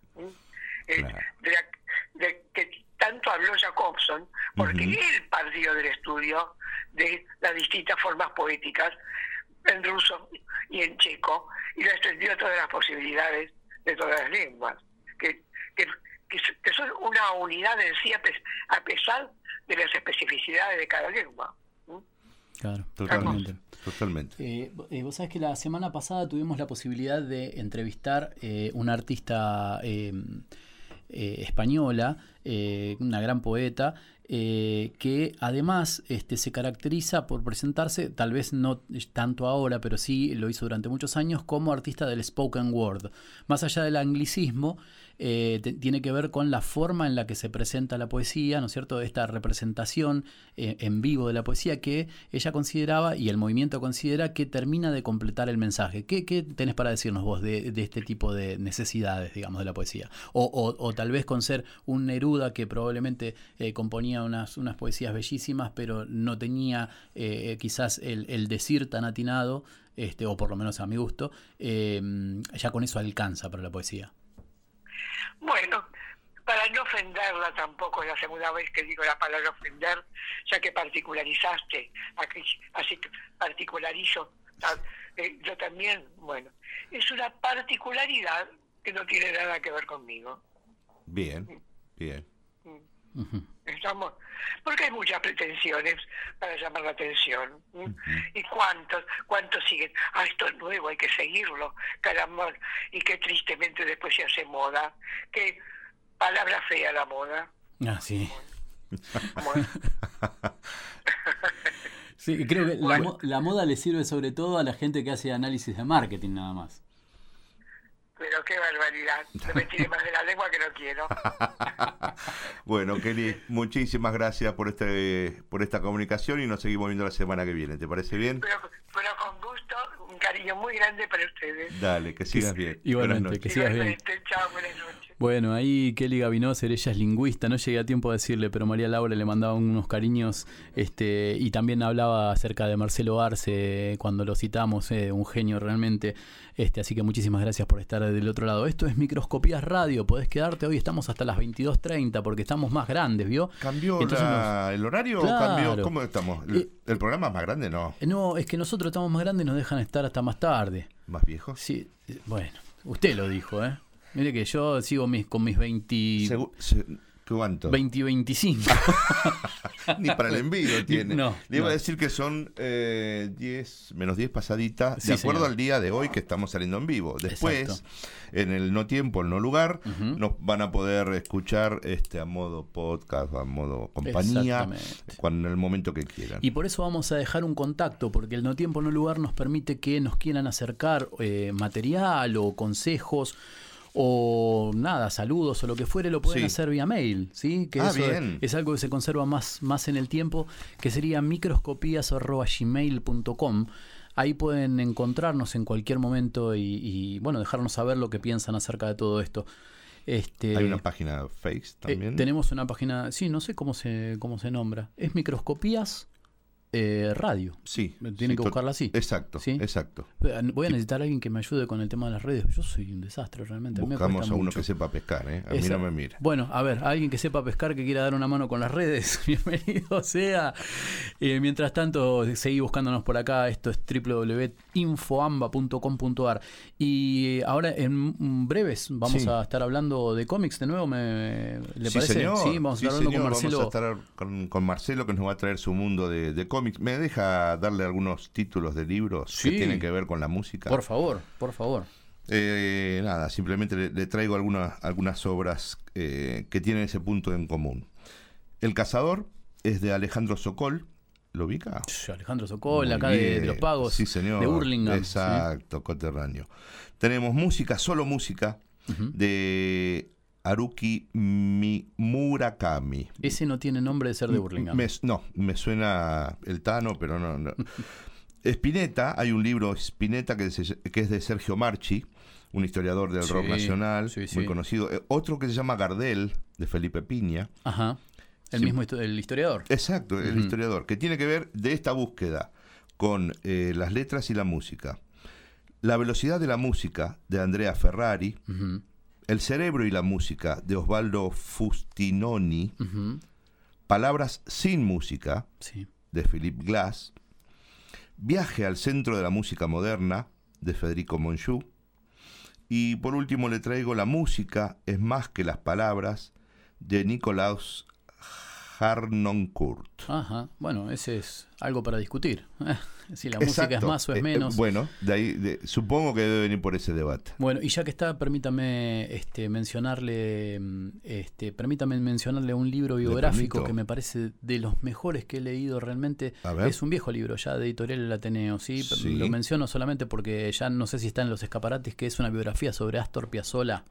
Eh, Claro. de, la, de que tanto habló Jacobson, porque él partió del estudio de las distintas formas poéticas en ruso y en checo y lo extendió a todas las posibilidades de todas las lenguas, que, que, son una unidad en sí a pesar de las especificidades de cada lengua. Claro, Totalmente. totalmente. Totalmente. Eh, eh, vos sabés que la semana pasada tuvimos la posibilidad de entrevistar eh, una artista eh, eh, española, eh, una gran poeta, eh, que además este, se caracteriza por presentarse, tal vez no tanto ahora, pero sí lo hizo durante muchos años, como artista del spoken word. Más allá del anglicismo, eh, tiene que ver con la forma en la que se presenta la poesía, ¿no es cierto? Esta representación eh, en vivo de la poesía que ella consideraba y el movimiento considera que termina de completar el mensaje. ¿Qué, qué tenés para decirnos vos de, de este tipo de necesidades, digamos, de la poesía? O, o- tal vez con ser un Neruda que probablemente eh, unas, unas poesías bellísimas, pero no tenía eh, quizás el, el decir tan atinado, este, o por lo menos a mi gusto, eh, ya con eso alcanza para la poesía. Bueno, para no ofenderla tampoco es la segunda vez que digo la palabra ofender, ya que particularizaste, así que particularizo, eh, yo también, bueno, es una particularidad que no tiene nada que ver conmigo. Bien, bien. Ujú. Estamos, porque hay muchas pretensiones para llamar la atención. ¿Y cuántos, cuántos siguen? Ah, esto es nuevo, hay que seguirlo, caramba, y que tristemente después se hace moda. Qué palabra fea la moda. Ah, sí. Bueno, Sí, creo que la, Bueno. mo- la moda le sirve sobre todo a la gente que hace análisis de marketing nada más. Pero qué barbaridad. No me tire más de la lengua que no quiero. (laughs) Bueno, Kelly, muchísimas gracias por este por esta comunicación y nos seguimos viendo la semana que viene. ¿Te parece bien? Pero, pero con gusto, un cariño muy grande para ustedes. Dale, que sigas bien. Igualmente, Buenas que sigas bien. Chao, buenas noches. Bueno, ahí Kelly Gavinoser, ella es lingüista, no llegué a tiempo a decirle, pero María Laura le mandaba unos cariños este, y también hablaba acerca de Marcelo Arce cuando lo citamos, eh, un genio realmente. Este, así que muchísimas gracias por estar del otro lado. Esto es Microscopías Radio, podés quedarte hoy, estamos hasta las 22.30 porque estamos más grandes, ¿vio? ¿Cambió Entonces la- el horario o Claro. cambió? ¿Cómo estamos? ¿El, Eh, el programa es más grande? No. No, es que nosotros estamos más grandes y nos dejan estar hasta más tarde. ¿Más viejo? Sí, eh, bueno, usted lo dijo, ¿eh? Mire que yo sigo mis, con mis 20, Segu- se- ¿Cuánto? 20 y 25. (laughs) Ni para el envío tiene. No, Le iba no. a decir que son eh, 10, menos 10 pasaditas, Sí, de acuerdo señor. al día de hoy que estamos saliendo en vivo. Después, Exacto. en el no tiempo, el no lugar, nos van a poder escuchar este a modo podcast, a modo compañía, cuando, en el momento que quieran. Y por eso vamos a dejar un contacto, porque el no tiempo, no lugar nos permite que nos quieran acercar eh, material o consejos o nada, saludos o lo que fuere, lo pueden Sí. hacer vía mail, ¿sí? Que Ah, eso bien. Es, algo que se conserva más, más en el tiempo, que sería microscopías.gmail.com. Ahí pueden encontrarnos en cualquier momento y, y, bueno, dejarnos saber lo que piensan acerca de todo esto. Este, Hay una página Face eh, también. tenemos una página, sí, no sé cómo se, cómo se nombra. Es Microscopías eh, Radio. sí. Tienen sí, que buscarla así. Exacto, ¿Sí? exacto. Voy a necesitar a alguien que me ayude con el tema de las redes. Yo soy un desastre realmente. Buscamos a uno que sepa pescar, ¿eh? A mí no me mira. Bueno, a ver, alguien que sepa pescar, que quiera dar una mano con las redes, (laughs) bienvenido sea. Eh, mientras tanto, seguí buscándonos por acá. Esto es www.infoamba.com.ar. Y eh, ahora, en breves, vamos Sí. a estar hablando de cómics de nuevo. ¿me, ¿Le parece? Señor. Sí, vamos a Sí, estar hablando señor. con Marcelo. Vamos a estar con, con Marcelo que nos va a traer su mundo de, de cómics. ¿Me deja darle algunos títulos de libros Sí. que tienen que ver con la música? Por favor, por favor. Eh, nada, simplemente le, le traigo algunas, algunas obras eh, que tienen ese punto en común. El Cazador es de Alejandro Sokol. ¿Lo ubica? Alejandro Sokol, Muy acá de, los pagos. Sí, señor. De Hurlingham. Exacto, coterráneo. Tenemos música, solo música, de Haruki Mi- Murakami. Ese no tiene nombre de ser de Burlingame. Me- no, me suena el Tano, pero no. no. Spinetta, hay un libro Spinetta que, se- que es de Sergio Marchi, un historiador del rock nacional, sí, muy conocido. Eh, Otro que se llama Gardel, de Felipe Piña. Ajá. El mismo el historiador. Exacto, el historiador, que tiene que ver de esta búsqueda con eh, las letras y la música. La velocidad de la música, de Andrea Ferrari. Ujú, El cerebro y la música, de Osvaldo Fustinoni. Palabras sin música, Sí. de Philip Glass. Viaje al centro de la música moderna, de Federico Monchou. Y por último le traigo La música es más que las palabras, de Nicolaus Harnoncourt. Ajá. Bueno, ese es algo para discutir. (laughs) si la música es más o es Eh, eh, menos. bueno, de ahí de- supongo que debe venir por ese debate. Bueno, y ya que está, permítame este, mencionarle, mm, este, permítame mencionarle un libro biográfico que me parece de los mejores que he leído realmente. Es un viejo libro ya de editorial El Ateneo, ¿sí? Sí. Lo menciono solamente porque ya no sé si está en los escaparates, que es una biografía sobre Astor Piazzolla.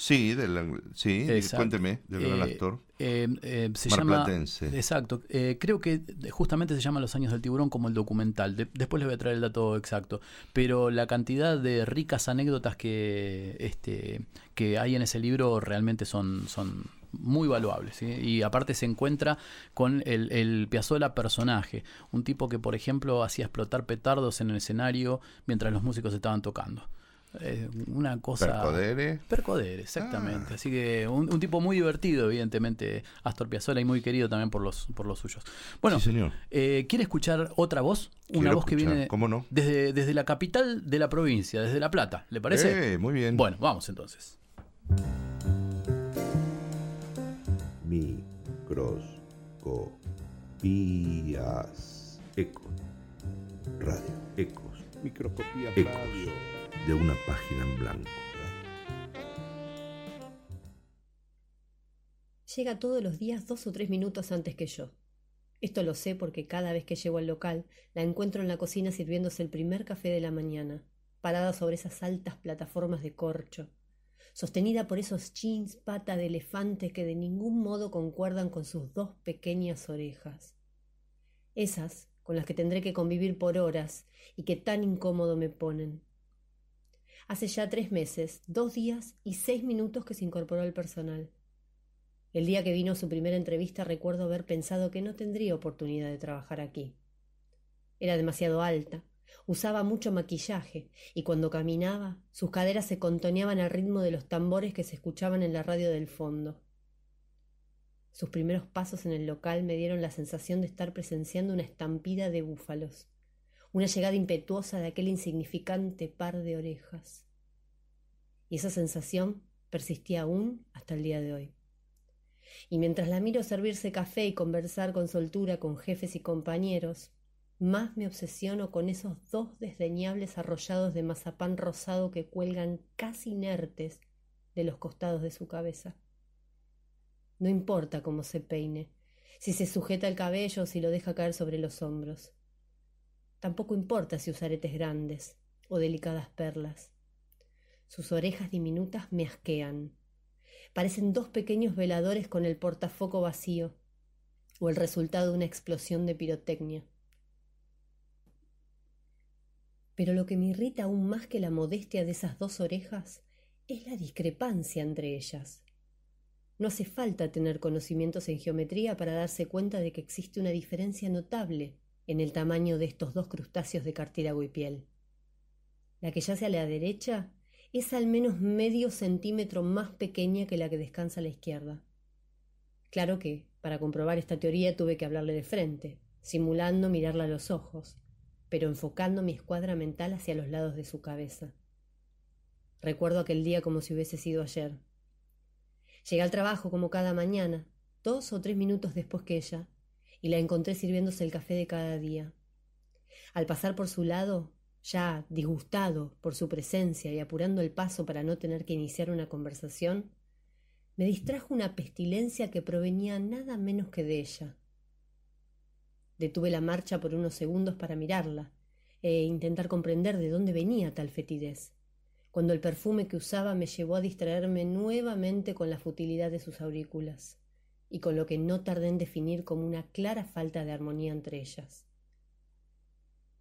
Sí, del, sí Exacto. cuénteme, del gran Eh, actor. eh, eh, se llama. Exacto. eh, creo que justamente se llama Los años del tiburón como el documental. De- después les voy a traer el dato exacto. Pero la cantidad de ricas anécdotas que, este, que hay en ese libro realmente son, son muy valuables. ¿sí? Y aparte se encuentra con el, el Piazzolla personaje. Un tipo que, por ejemplo, hacía explotar petardos en el escenario mientras los músicos estaban tocando. Eh, una cosa. Percodere. Percodere, exactamente. Ah. Así que un, un tipo muy divertido, evidentemente, Astor Piazzolla, y muy querido también por los, por los suyos. Bueno, sí, señor. eh, ¿quiere escuchar otra voz? Una Quiero voz que escuchar, viene ¿Cómo no? desde, desde la capital de la provincia, desde La Plata. ¿Le parece? Eh, muy bien. Bueno, vamos entonces. Microscopías. Ecos. Radio. Ecos. Microscopías. Radio. De una página en blanco. Llega todos los días dos o tres minutos antes que yo. Esto lo sé porque cada vez que llego al local la encuentro en la cocina sirviéndose el primer café de la mañana, parada sobre esas altas plataformas de corcho, sostenida por esos jeans pata de elefante que de ningún modo concuerdan con sus dos pequeñas orejas. Esas con las que tendré que convivir por horas y que tan incómodo me ponen. Hace ya tres meses, dos días y seis minutos que se incorporó al personal. El día que vino su primera entrevista recuerdo haber pensado que no tendría oportunidad de trabajar aquí. Era demasiado alta, usaba mucho maquillaje y cuando caminaba sus caderas se contoneaban al ritmo de los tambores que se escuchaban en la radio del fondo. Sus primeros pasos en el local me dieron la sensación de estar presenciando una estampida de búfalos, una llegada impetuosa de aquel insignificante par de orejas. Y esa sensación persistía aún hasta el día de hoy y mientras la miro servirse café y conversar con soltura con jefes y compañeros, más me obsesiono con esos dos desdeñables arrollados de mazapán rosado que cuelgan casi inertes de los costados de su cabeza. No importa cómo se peine, si se sujeta el cabello o si lo deja caer sobre los hombros. Tampoco importa si usa aretes grandes o delicadas perlas. Sus orejas diminutas me asquean parecen dos pequeños veladores con el portafoco vacío, o el resultado de una explosión de pirotecnia. Pero lo que me irrita aún más que la modestia de esas dos orejas es la discrepancia entre ellas. No hace falta tener conocimientos en geometría para darse cuenta de que existe una diferencia notable en el tamaño de estos dos crustáceos de cartílago y piel. La que yace a la derecha es al menos medio centímetro más pequeña que la que descansa a la izquierda. Claro que, para comprobar esta teoría, tuve que hablarle de frente, simulando mirarla a los ojos, pero enfocando mi escuadra mental hacia los lados de su cabeza. Recuerdo aquel día como si hubiese sido ayer. Llegué al trabajo como cada mañana, dos o tres minutos después que ella, y la encontré sirviéndose el café de cada día. Al pasar por su lado, ya disgustado por su presencia y apurando el paso para no tener que iniciar una conversación, me distrajo una pestilencia que provenía nada menos que de ella. Detuve la marcha por unos segundos para mirarla e intentar comprender de dónde venía tal fetidez, cuando el perfume que usaba me llevó a distraerme nuevamente con la futilidad de sus aurículas y con lo que no tardé en definir como una clara falta de armonía entre ellas.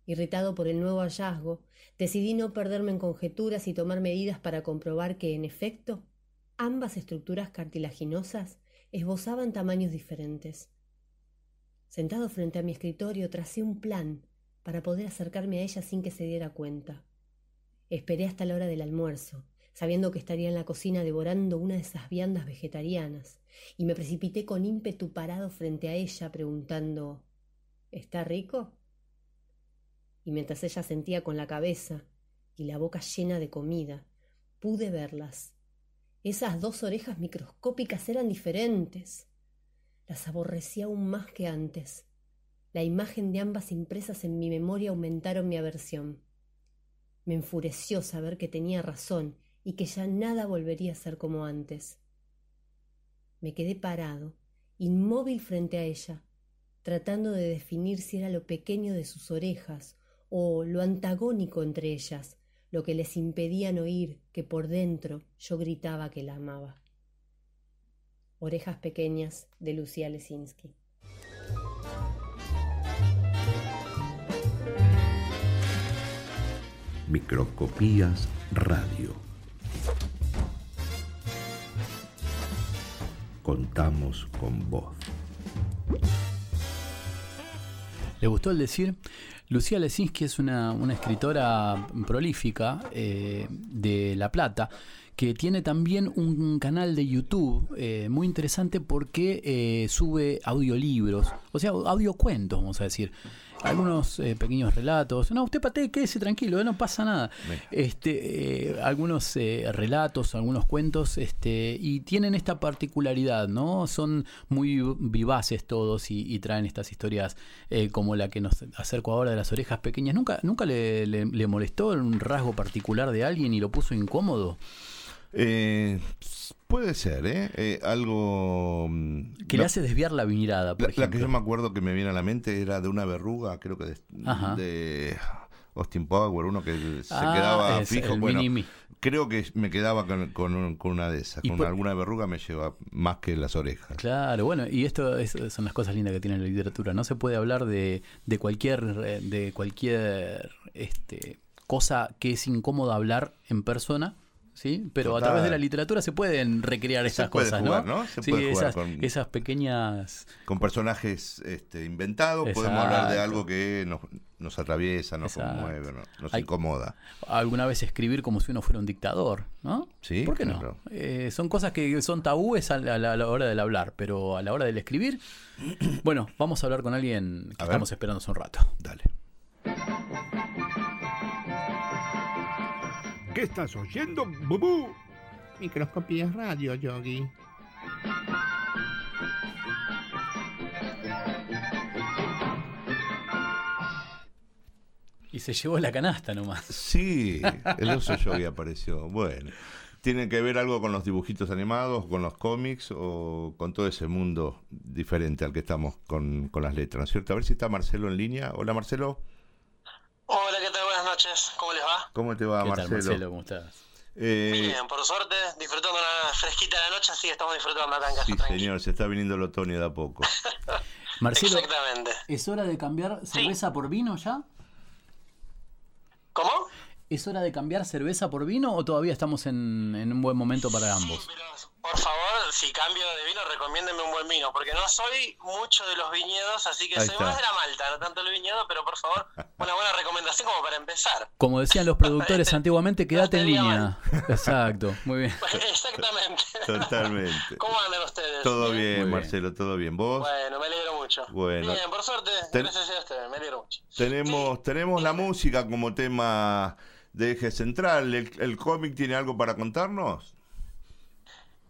Irritado por el nuevo hallazgo, decidí no perderme en conjeturas y tomar medidas para comprobar que, en efecto, ambas estructuras cartilaginosas esbozaban tamaños diferentes. Sentado frente a mi escritorio, tracé un plan para poder acercarme a ella sin que se diera cuenta. Esperé hasta la hora del almuerzo, sabiendo que estaría en la cocina devorando una de esas viandas vegetarianas, y me precipité con ímpetu parado frente a ella, preguntando ¿Está rico? y mientras ella sentía con la cabeza y la boca llena de comida, pude verlas. Esas dos orejas microscópicas eran diferentes. Las aborrecí aún más que antes. La imagen de ambas impresas en mi memoria aumentaron mi aversión. Me enfureció saber que tenía razón y que ya nada volvería a ser como antes. Me quedé parado, inmóvil frente a ella, tratando de definir si era lo pequeño de sus orejas o lo antagónico entre ellas, lo que les impedían oír que por dentro yo gritaba que la amaba. Orejas pequeñas de Lucía Lesinski. Microscopías Radio. Contamos con vos. ¿Le gustó el decir? Lucía Lesinski es una, escritora prolífica eh, de La Plata que tiene también un canal de YouTube eh, muy interesante porque eh, sube audiolibros, o sea, audiocuentos, vamos a decir algunos eh, pequeños relatos. No, usted patee, quédese tranquilo, eh, no pasa nada. Este, eh, algunos relatos, algunos cuentos, este, y tienen esta particularidad, ¿no? Son muy vivaces todos y, traen estas historias como la que nos acerco ahora de las orejas pequeñas. ¿Nunca, nunca le, le molestó un rasgo particular de alguien y lo puso incómodo? Puede ser, ¿eh? Eh, algo... mm, Que la- le hace desviar la mirada, por La, la que ejemplo. yo me acuerdo que me viene a la mente era de una verruga, creo que de, de Austin Power, uno que se Ah, quedaba es fijo. Bueno, mini-me. creo que me quedaba con, con- con una de esas. Y Con por- alguna verruga me lleva más que las orejas. Claro, bueno, y esto es- son las cosas lindas que tiene la literatura. No se puede hablar de, de cualquier, eh, de cualquier este, cosa que es incómoda hablar en persona, ¿sí? Pero Total. a través de la literatura se pueden recrear Se puede cosas, jugar, ¿no? ¿no? Se sí, puede jugar esas, con- esas pequeñas... Con personajes este, inventados podemos hablar de algo que nos, nos atraviesa, nos Exacto. conmueve, no- nos Hay- incomoda. Alguna vez escribir como si uno fuera un dictador, ¿no? Sí, ¿Por qué no? Eh, son cosas que son tabúes a la, a la- hora del hablar, pero a la hora del escribir, (clears throat) bueno, vamos a hablar con alguien que A ver. estamos esperando hace un rato. Dale. ¿Qué estás oyendo, Bubú? Microscopías radio, Yogi. Y se llevó la canasta nomás. Sí, el oso yogi apareció. Bueno, ¿tiene que ver algo con los dibujitos animados, con los cómics o con todo ese mundo diferente al que estamos con, con las letras, ¿no es cierto? A ver si está Marcelo en línea. Hola Marcelo, Hola, ¿qué tal? Buenas noches. ¿Cómo les va? ¿cómo te va ¿Qué Marcelo? tal, Marcelo? ¿Cómo estás? Eh, Bien, por suerte, disfrutando una fresquita de la noche, así que estamos disfrutando acá en casa, sí, tranquilo. señor, se está viniendo el otoño de a poco. (laughs) Marcelo, Exactamente. ¿es hora de cambiar cerveza por vino ya? ¿Cómo? ¿Es hora de cambiar cerveza por vino o todavía estamos en, en un buen momento para ambos? Por favor, si cambio de vino, recomiéndenme un buen vino, porque no soy mucho de los viñedos, así que Ahí soy está. más de la malta, no tanto el viñedo, pero por favor, (laughs) una buena recomendación como para empezar. Como decían los productores (laughs) antiguamente, quédate en línea. (laughs) Exacto, muy bien. Exactamente. Totalmente. ¿Cómo andan ustedes? Todo bien. Marcelo, todo bien. ¿Vos? Bueno, me alegro mucho. Bueno. Bien, por suerte, Ten- gracias a ustedes, me alegro mucho. Tenemos, tenemos la música como tema de eje central. ¿El, el cómic tiene algo para contarnos?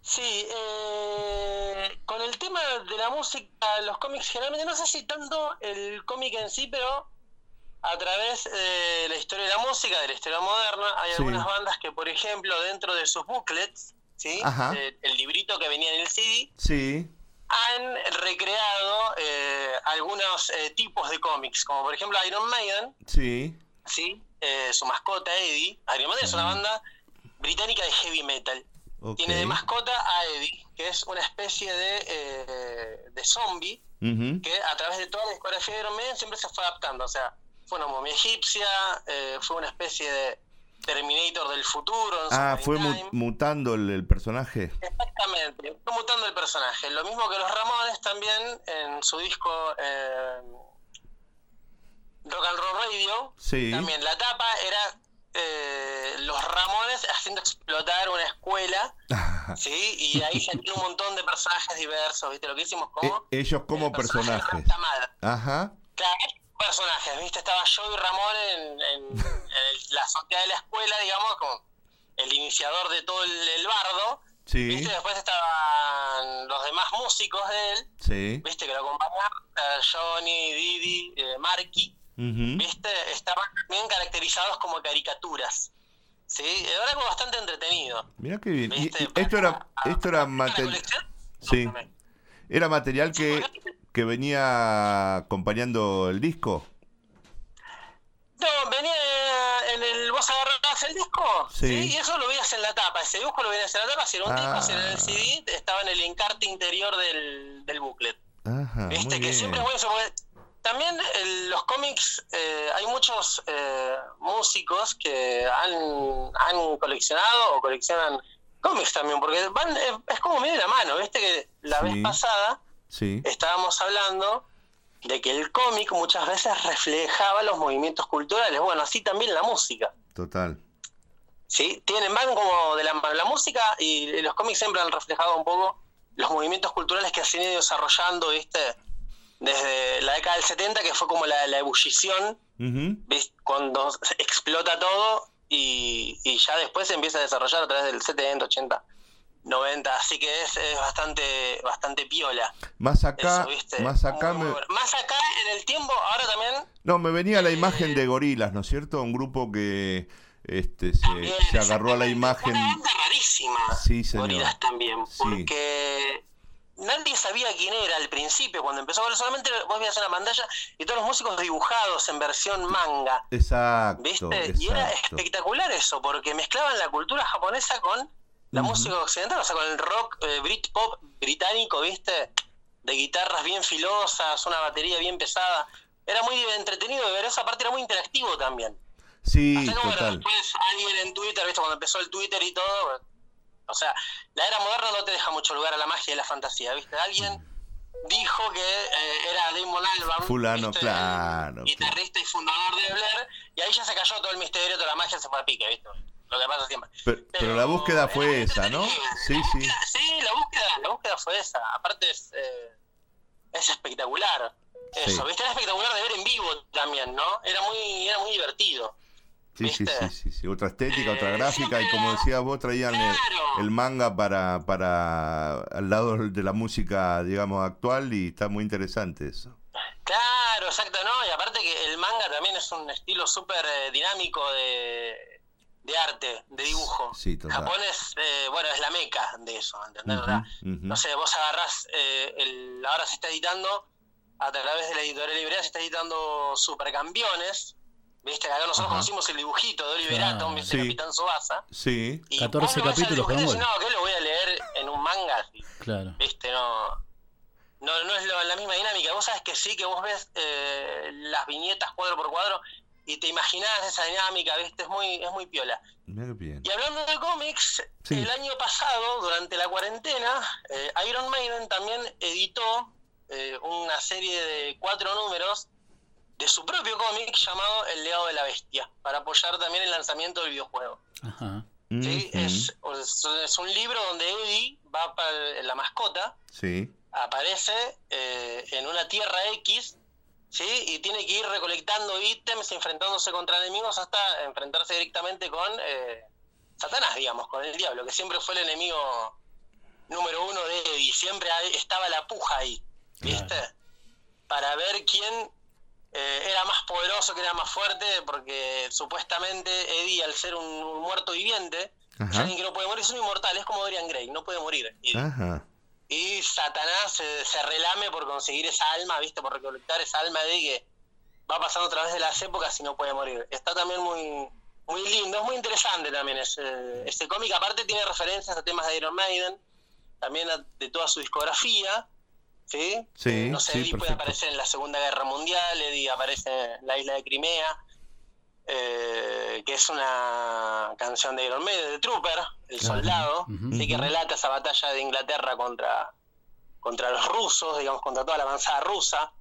Sí, eh, con el tema de la música, los cómics generalmente, no sé si tanto el cómic en sí, pero a través de la historia de la música, de la historia moderna, hay Sí. algunas bandas que, por ejemplo, dentro de sus booklets, ¿sí? Ajá. Eh, el librito que venía en el CD, Sí. han recreado eh, algunos eh, tipos de cómics, como por ejemplo Iron Maiden, Sí. ¿sí? Eh, su mascota Eddie. Iron Maiden es una banda británica de heavy metal. Tiene de mascota a Eddie, que es una especie de, eh, de zombie que a través de toda la discografía de Iron Maiden siempre se fue adaptando. O sea, fue una momia egipcia, eh, fue una especie de Terminator del futuro. Ah, fue mu- mutando el, el personaje. Exactamente, fue mutando el personaje. Lo mismo que los Ramones también en su disco eh, Rock and Roll Radio. Sí. También la tapa era eh, los Ramones haciendo explotar una escuela. (laughs) ¿sí? Y ahí salieron un montón de personajes diversos, ¿viste? Lo que hicimos como ellos como personajes. Madre. Ajá. Claro, personajes, ¿viste? Estaba yo y Ramón en, en- (laughs) en la azotea de la escuela, digamos, como el iniciador de todo el, el bardo. Sí. ¿Viste? Después estaban los demás músicos de él, Sí. ¿viste? Que lo acompañaban, eh, Johnny, Didi, eh, Marky, Ujú. ¿viste? Estaban también caracterizados como caricaturas. ¿Sí? Era algo bastante entretenido. Mira qué bien. Y- ¿Viste? y esto era, esto era ¿La material. Sí. Era material que, que venía acompañando el disco. No, venía en el. ¿Vos agarrabas el disco? Sí. Y eso lo veías en la tapa. Ese dibujo lo veías en la tapa. Si era un disco, si era en el Ah. CD, estaba en el encarte interior del, del booklet. Ajá, Viste muy que bien. siempre es bueno eso, porque también el- los cómics, eh, hay muchos eh, músicos que han, han coleccionado o coleccionan cómics también, porque van es, es como medio de la mano, viste que la Sí. vez pasada Sí. estábamos hablando de que el cómic muchas veces reflejaba los movimientos culturales, bueno, así también la música. Total. ¿sí? Tienen, van como de la mano. La música y los cómics siempre han reflejado un poco los movimientos culturales que se han ido desarrollando, ¿viste? Desde la década del 70, que fue como la, la ebullición. ¿viste? Cuando explota todo y, y ya después se empieza a desarrollar a través del 70, 80, 90. Así que es, es bastante bastante piola. Más acá, más acá Muy, me. Más acá en el tiempo, ahora también no, me venía Eh, la imagen de gorilas, ¿no es cierto? Un grupo que este se, se agarró a la imagen. Una banda rarísima, Sí, señor. Gorillaz también, Sí. Nadie sabía quién era al principio cuando empezó, bueno, solamente vos veías en la pantalla y todos los músicos dibujados en versión manga, Exacto, ¿viste? Y era espectacular eso, porque mezclaban la cultura japonesa con la música occidental, o sea, con el rock eh, Britpop británico, ¿viste? De guitarras bien filosas, una batería bien pesada. Era muy entretenido de ver esa parte, era muy interactivo también. Sí, Hasta bueno, total. después alguien en Twitter, ¿viste? Cuando empezó el Twitter y todo, o sea, la era moderna no te deja mucho lugar a la magia y la fantasía, ¿viste? Alguien dijo que eh, era Damon Albarn, Fulano, ¿viste? claro. guitarrista y fundador de Blair, y ahí ya se cayó todo el misterio, toda la magia se fue a pique, ¿viste? Lo que pasa siempre. Pero, pero la búsqueda fue esa, ¿no? Sí, sí. Sí, la búsqueda, la búsqueda fue esa. Aparte es, eh, es espectacular. Eso, Sí. ¿viste? Era espectacular de ver en vivo también, ¿no? Era muy, era muy divertido. Sí, sí, sí, sí, sí. Otra estética, otra Eh, gráfica y como decías vos, traían el, manga para, para al lado de la música, digamos, actual y está muy interesante eso. Claro, exacto, ¿no? Y aparte que el manga también es un estilo súper eh, dinámico de, de arte, de dibujo. Sí, total. Japón es, eh, bueno, es la meca de eso, ¿entendés? No sé, vos agarrás, eh, el, ahora se está editando, a través de la editorial Librea se está editando Supercampeones, viste, acá nosotros Ajá. conocimos el dibujito de Oliver. Atom, Sí. Capitán Subasa. Sí. Y 14 vos lo ves al capítulos, Ball. no, que lo voy a leer en un manga, Claro. viste, no... No, no es lo- la misma dinámica. Vos sabés que sí, que vos ves eh, las viñetas cuadro por cuadro y te imaginás esa dinámica, ¿viste? Es muy, es muy piola. Qué bien. Y hablando de cómics, Sí. el año pasado, durante la cuarentena, eh, Iron Maiden también editó eh, una serie de cuatro números de su propio cómic llamado El legado de la bestia, para apoyar también el lanzamiento del videojuego. Ajá. ¿sí? Ujú. es, es- es un libro donde Eddie va para la mascota, Sí. aparece eh, en una tierra X, ¿sí? Y tiene que ir recolectando ítems, enfrentándose contra enemigos hasta enfrentarse directamente con eh, Satanás, digamos, con el diablo, que siempre fue el enemigo número uno de Eddie. Siempre estaba la puja ahí, ¿viste? Para ver quién eh, era más poderoso, quién era más fuerte, porque supuestamente Eddie, al ser un, un muerto viviente, alguien que no puede morir, es un inmortal, es como Dorian Gray, no puede morir. Eddie. Ajá. Y Satanás se, se relame por conseguir esa alma, ¿viste? Por recolectar esa alma de que va pasando a través de las épocas y no puede morir. Está también muy muy lindo, es muy interesante también ese, ese cómic. Aparte tiene referencias a temas de Iron Maiden, también a- de toda su discografía, ¿sí? Sí, Eh, no sé, sí, Eddie puede aparecer en la Segunda Guerra Mundial, Eddie aparece en la isla de Crimea, eh, que es una canción de Iron Maiden, de Trooper, el Claro. soldado, Ujú. sí, que relata esa batalla de Inglaterra contra, contra los rusos, digamos, contra toda la avanzada rusa,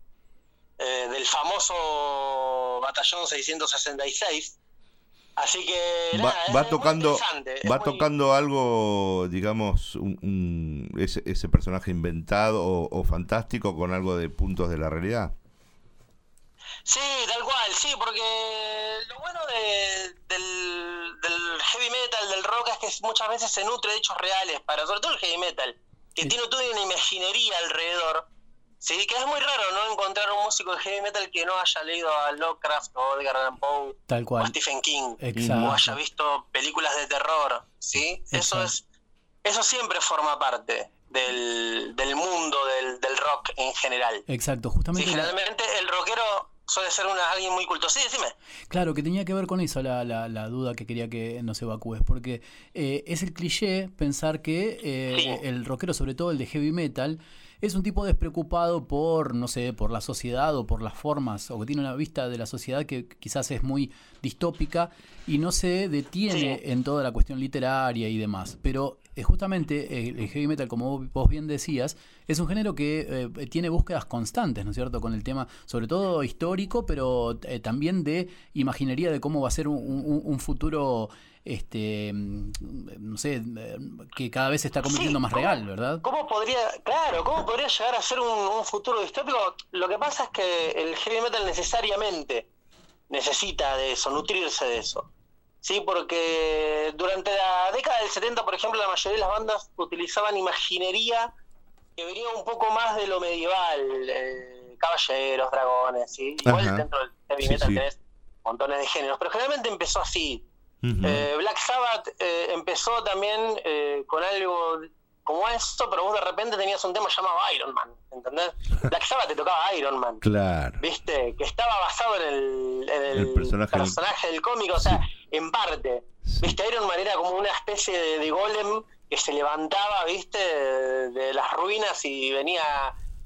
eh, del famoso batallón 666. Así que Va, nada, es va muy tocando es va muy- tocando algo, digamos, un, un- ese, ese personaje inventado o, o fantástico con algo de puntos de la realidad. Sí, tal cual, sí, porque lo bueno de- del, del heavy metal, del rock, es que muchas veces se nutre de hechos reales, para sobre todo el heavy metal, que tiene toda una imaginería alrededor. Sí, que es muy raro no encontrar un músico de heavy metal que no haya leído a Lovecraft o Edgar Allan Poe Tal o a. Stephen King Exacto. o haya visto películas de terror, ¿sí? Eso es eso siempre forma parte del, del mundo del, del rock en general. Exacto, Sí, justamente. la- generalmente el rockero suele ser una, alguien muy culto. Sí, decime. Claro, que tenía que ver con eso la, la, la duda que quería que nos evacúes, porque eh, es el cliché pensar que eh, el rockero, sobre todo el de heavy metal, es un tipo despreocupado por, no sé, por la sociedad o por las formas, o que tiene una vista de la sociedad que quizás es muy distópica y no se detiene en toda la cuestión literaria y demás. Pero justamente eh, el heavy metal, como vos- bien decías, es un género que eh, tiene búsquedas constantes, ¿no es cierto? Con el tema, sobre todo histórico, pero eh, también de imaginería de cómo va a ser un, un- un futuro, este, mm, no sé, eh, que cada vez se está convirtiendo más real, ¿verdad? ¿Cómo podría, claro, cómo podría llegar a ser un, un futuro distópico? Lo que pasa es que el heavy metal necesariamente necesita de eso, nutrirse de eso. Sí, porque durante la década del 70, por ejemplo, la mayoría de las bandas utilizaban imaginería que venía un poco más de lo medieval, eh, caballeros, dragones, ¿sí? Igual Ajá. dentro del heavy metal sí. tenés montones de géneros, pero generalmente empezó así. Eh, Black Sabbath eh, empezó también eh, con algo como esto, pero vos de repente tenías un tema llamado Iron Man, ¿entendés? (laughs) Black Sabbath te tocaba Iron Man, Claro. ¿viste? Que estaba basado en el, en el El personaje del- personaje del cómic, o sea, en parte. ¿Viste? Iron Man era como una especie de, de golem que se levantaba, ¿viste? De, de las ruinas y venía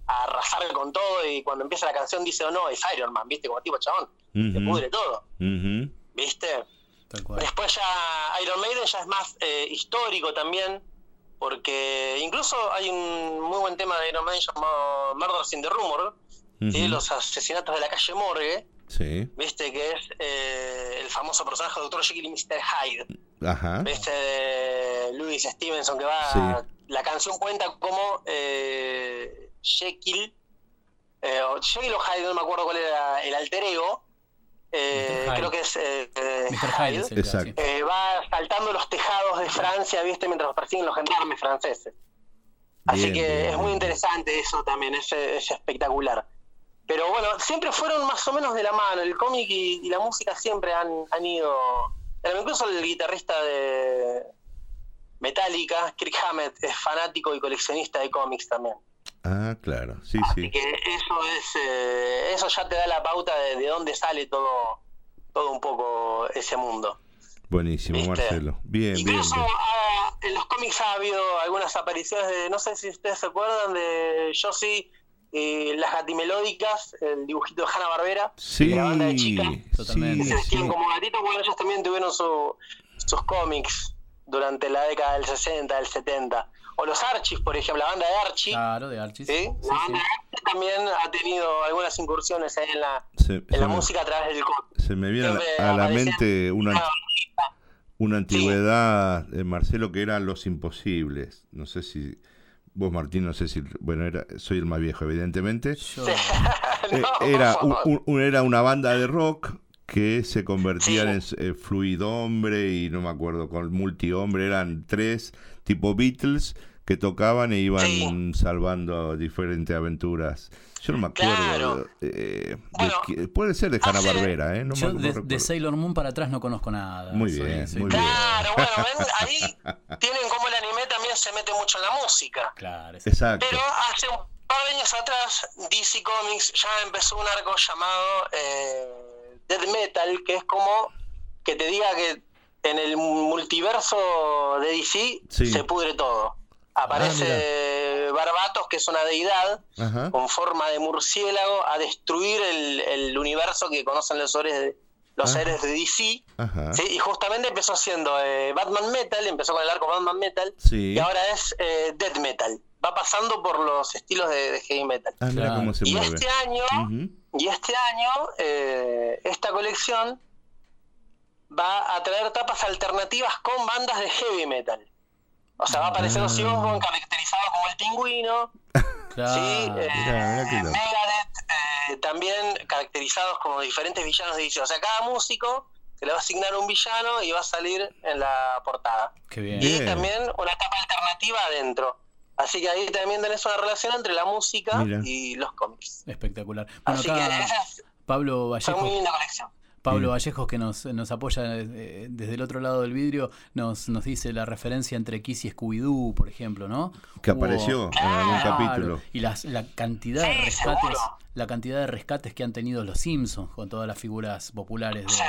a arrasar con todo y cuando empieza la canción dice, o no, es Iron Man, ¿viste? Como tipo chabón, se Ujú. pudre todo. ¿viste? Después ya Iron Maiden ya es más eh, histórico también, porque incluso hay un muy buen tema de Iron Maiden llamado Murders in the Rumor, ¿sí? Ujú. los asesinatos de la calle Morgue, Sí. viste que es eh, el famoso personaje de Dr. Jekyll y Mr. Hyde, Ajá. viste de Louis Stevenson que va, Sí. la canción cuenta como eh, Jekyll, eh, o Jekyll o Hyde, no me acuerdo cuál era el alter ego, eh, creo que es eh, eh, Mr. Hyde Exacto. eh, va saltando los tejados de Francia, ¿viste? Mientras persiguen los gendarmes franceses. Así Bien, que bien, es muy interesante eso también, es, es espectacular. Pero bueno, siempre fueron más o menos de la mano, el cómic y, y la música siempre han, han ido... Incluso el guitarrista de Metallica, Kirk Hammett, es fanático y coleccionista de cómics también. Ah, claro. Sí, Así sí. que eso es eh, eso ya te da la pauta de, de dónde sale todo todo un poco ese mundo. Buenísimo, ¿Viste? Marcelo. Bien, bien, Incluso bien. ah, en los cómics ha habido algunas apariciones de, no sé si ustedes se acuerdan de Josie y las gatimelódicas, el dibujito de Hanna Barbera, Sí, la banda de chicas, Totalmente. sí, sí. como gatitos, bueno, ellos también tuvieron su- sus cómics durante la década del 60, del 70. O los Archies, por ejemplo, la banda de Archie, Claro, de Archie. ¿sí? Sí, la banda sí. de Archie también ha tenido algunas incursiones ahí en la, Se, en se la me, música a través del cómic. se me viene a a la mente una, una una antigüedad de Marcelo que eran Los Imposibles. No sé si vos, Martín, no sé si... Bueno, era, soy el más viejo, evidentemente. Yo, (laughs) Eh, era, un- un- un- era una banda de rock que se convertían Sí. en eh, fluidombre y no me acuerdo, con multihombre. Eran tres tipo Beatles que tocaban e iban Sí. salvando diferentes aventuras. Yo no me acuerdo. Claro. eh, Bueno, puede ser de Hanna Barbera, ¿eh? No me yo no de, de Sailor Moon para atrás no conozco nada. Muy bien, muy bien. Claro, bueno, (laughs) ven, ahí tienen como el anime también se mete mucho en la música. Claro, Exacto. Pero hace un par de años atrás, DC Comics ya empezó un arco llamado eh, Dead Metal, que es como que te diga que en el multiverso de DC Sí. se pudre todo. Aparece Barbatos, que es una deidad Ajá. con forma de murciélago, a destruir el, el universo que conocen los héroes de, los Ah. de DC. Ajá. ¿sí? Y justamente empezó siendo eh, Batman Metal, empezó con el arco Batman Metal, Sí. y ahora es eh, Death Metal. Va pasando por los estilos de, de heavy metal. Ah, Claro. cómo se Y mueve. este año, y este año, eh, esta colección va a traer tapas alternativas con bandas de heavy metal. O sea, va a aparecer Ozzy Ah. Osbourne caracterizado como el pingüino, (laughs) claro. sí, eh, qué loco. Megadeth eh, también caracterizados como diferentes villanos de DC. O sea, cada músico se le va a asignar un villano y va a salir en la portada. Qué bien. Bien. Y también una tapa alternativa adentro. Así que ahí también tenés una relación entre la música Mira. y los cómics. Espectacular. Bueno, Así que acá esa es Pablo una muy Vallejo, linda colección. Pablo Sí. Vallejos que nos, nos apoya eh, desde el otro lado del vidrio, nos, nos dice la referencia entre Kiss y Scooby-Doo, por ejemplo, ¿no? Que Hubo- apareció en algún Claro. capítulo. Y las, la cantidad de rescates, la cantidad de rescates que han tenido los Simpsons con todas las figuras populares de, Sí,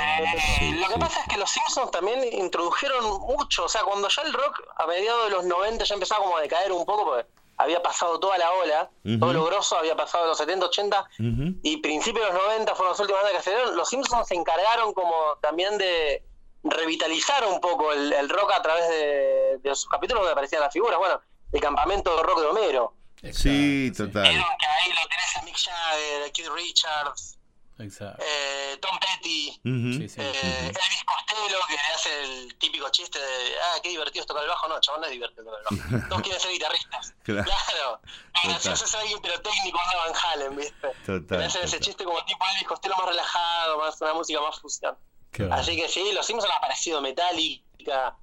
Sí, lo que sí. pasa es que los Simpsons también introdujeron mucho, o sea, cuando ya el rock a mediados de los 90 ya empezaba como a decaer un poco, porque había pasado toda la ola, todo lo grosso había pasado de los 70, 80, Ujú. y principios de los 90 fueron las últimas bandas que se dieron, los Simpsons se encargaron como también de revitalizar un poco el, el rock a través de, de sus capítulos donde aparecían las figuras, bueno, el campamento de rock de Homero, Sí, total. Vieron que ahí lo tenés a Mick Jagger, a Keith Richards, Exacto. eh, Tom Petty, Ujú. Sí, sí. Eh, Elvis Costello, que le hace el típico chiste de, ah, qué divertido es tocar el bajo. No, chabón, no es divertido tocar el bajo. (laughs) Todos quieren ser guitarristas. Claro. Claro. Gracioso es alguien pirotécnico, anda Van Halen, ¿viste? Total, Le hacen ese chiste como tipo Elvis Costello más relajado, más una música más fusión. Qué bueno. Así que sí, los Simpsons han aparecido Metallica.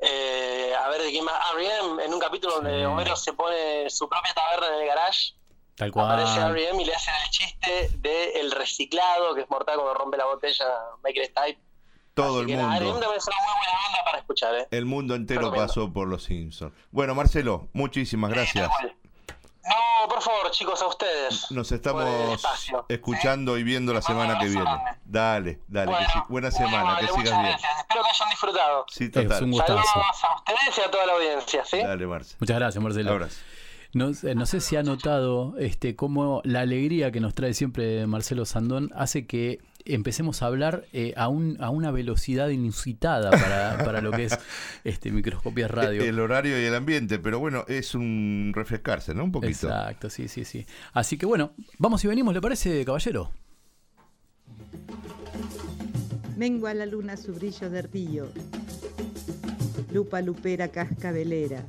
Eh, a ver de quién más. R.E.M. en un capítulo donde. Homero se pone su propia taberna en el garage. Tal cual. Aparece R.E.M. y le hacen el chiste del reciclado, que es mortal cuando rompe la botella Michael Stipe. Todo Así el nada, mundo. RM también es una muy buena banda para escuchar, ¿eh? El mundo entero pasó por los Simpsons. Bueno, Marcelo, muchísimas gracias. No, por favor, chicos, a ustedes. Nos estamos espacio. escuchando y viendo la semana que viene. Dale, dale, que buena semana, Bueno, que muchas sigas bien. gracias. Espero que hayan disfrutado. Sí, Es total. un gustazo. Saludos a ustedes y a toda la audiencia, ¿sí? Dale, Marce. Muchas gracias, Marcelo. Abrazo. No, sé- no sé si ha notado este, cómo la alegría que nos trae siempre Marcelo Sandón hace que empecemos a hablar eh, a, un, a una velocidad inusitada para, para lo que es (laughs) este microscopía radio. El horario y el ambiente, pero bueno, es un refrescarse, ¿no? Un poquito. Exacto, sí, sí, sí. Así que bueno, vamos y venimos, ¿le parece, caballero? Mengua la luna su brillo de río. Lupa lupera cascabelera.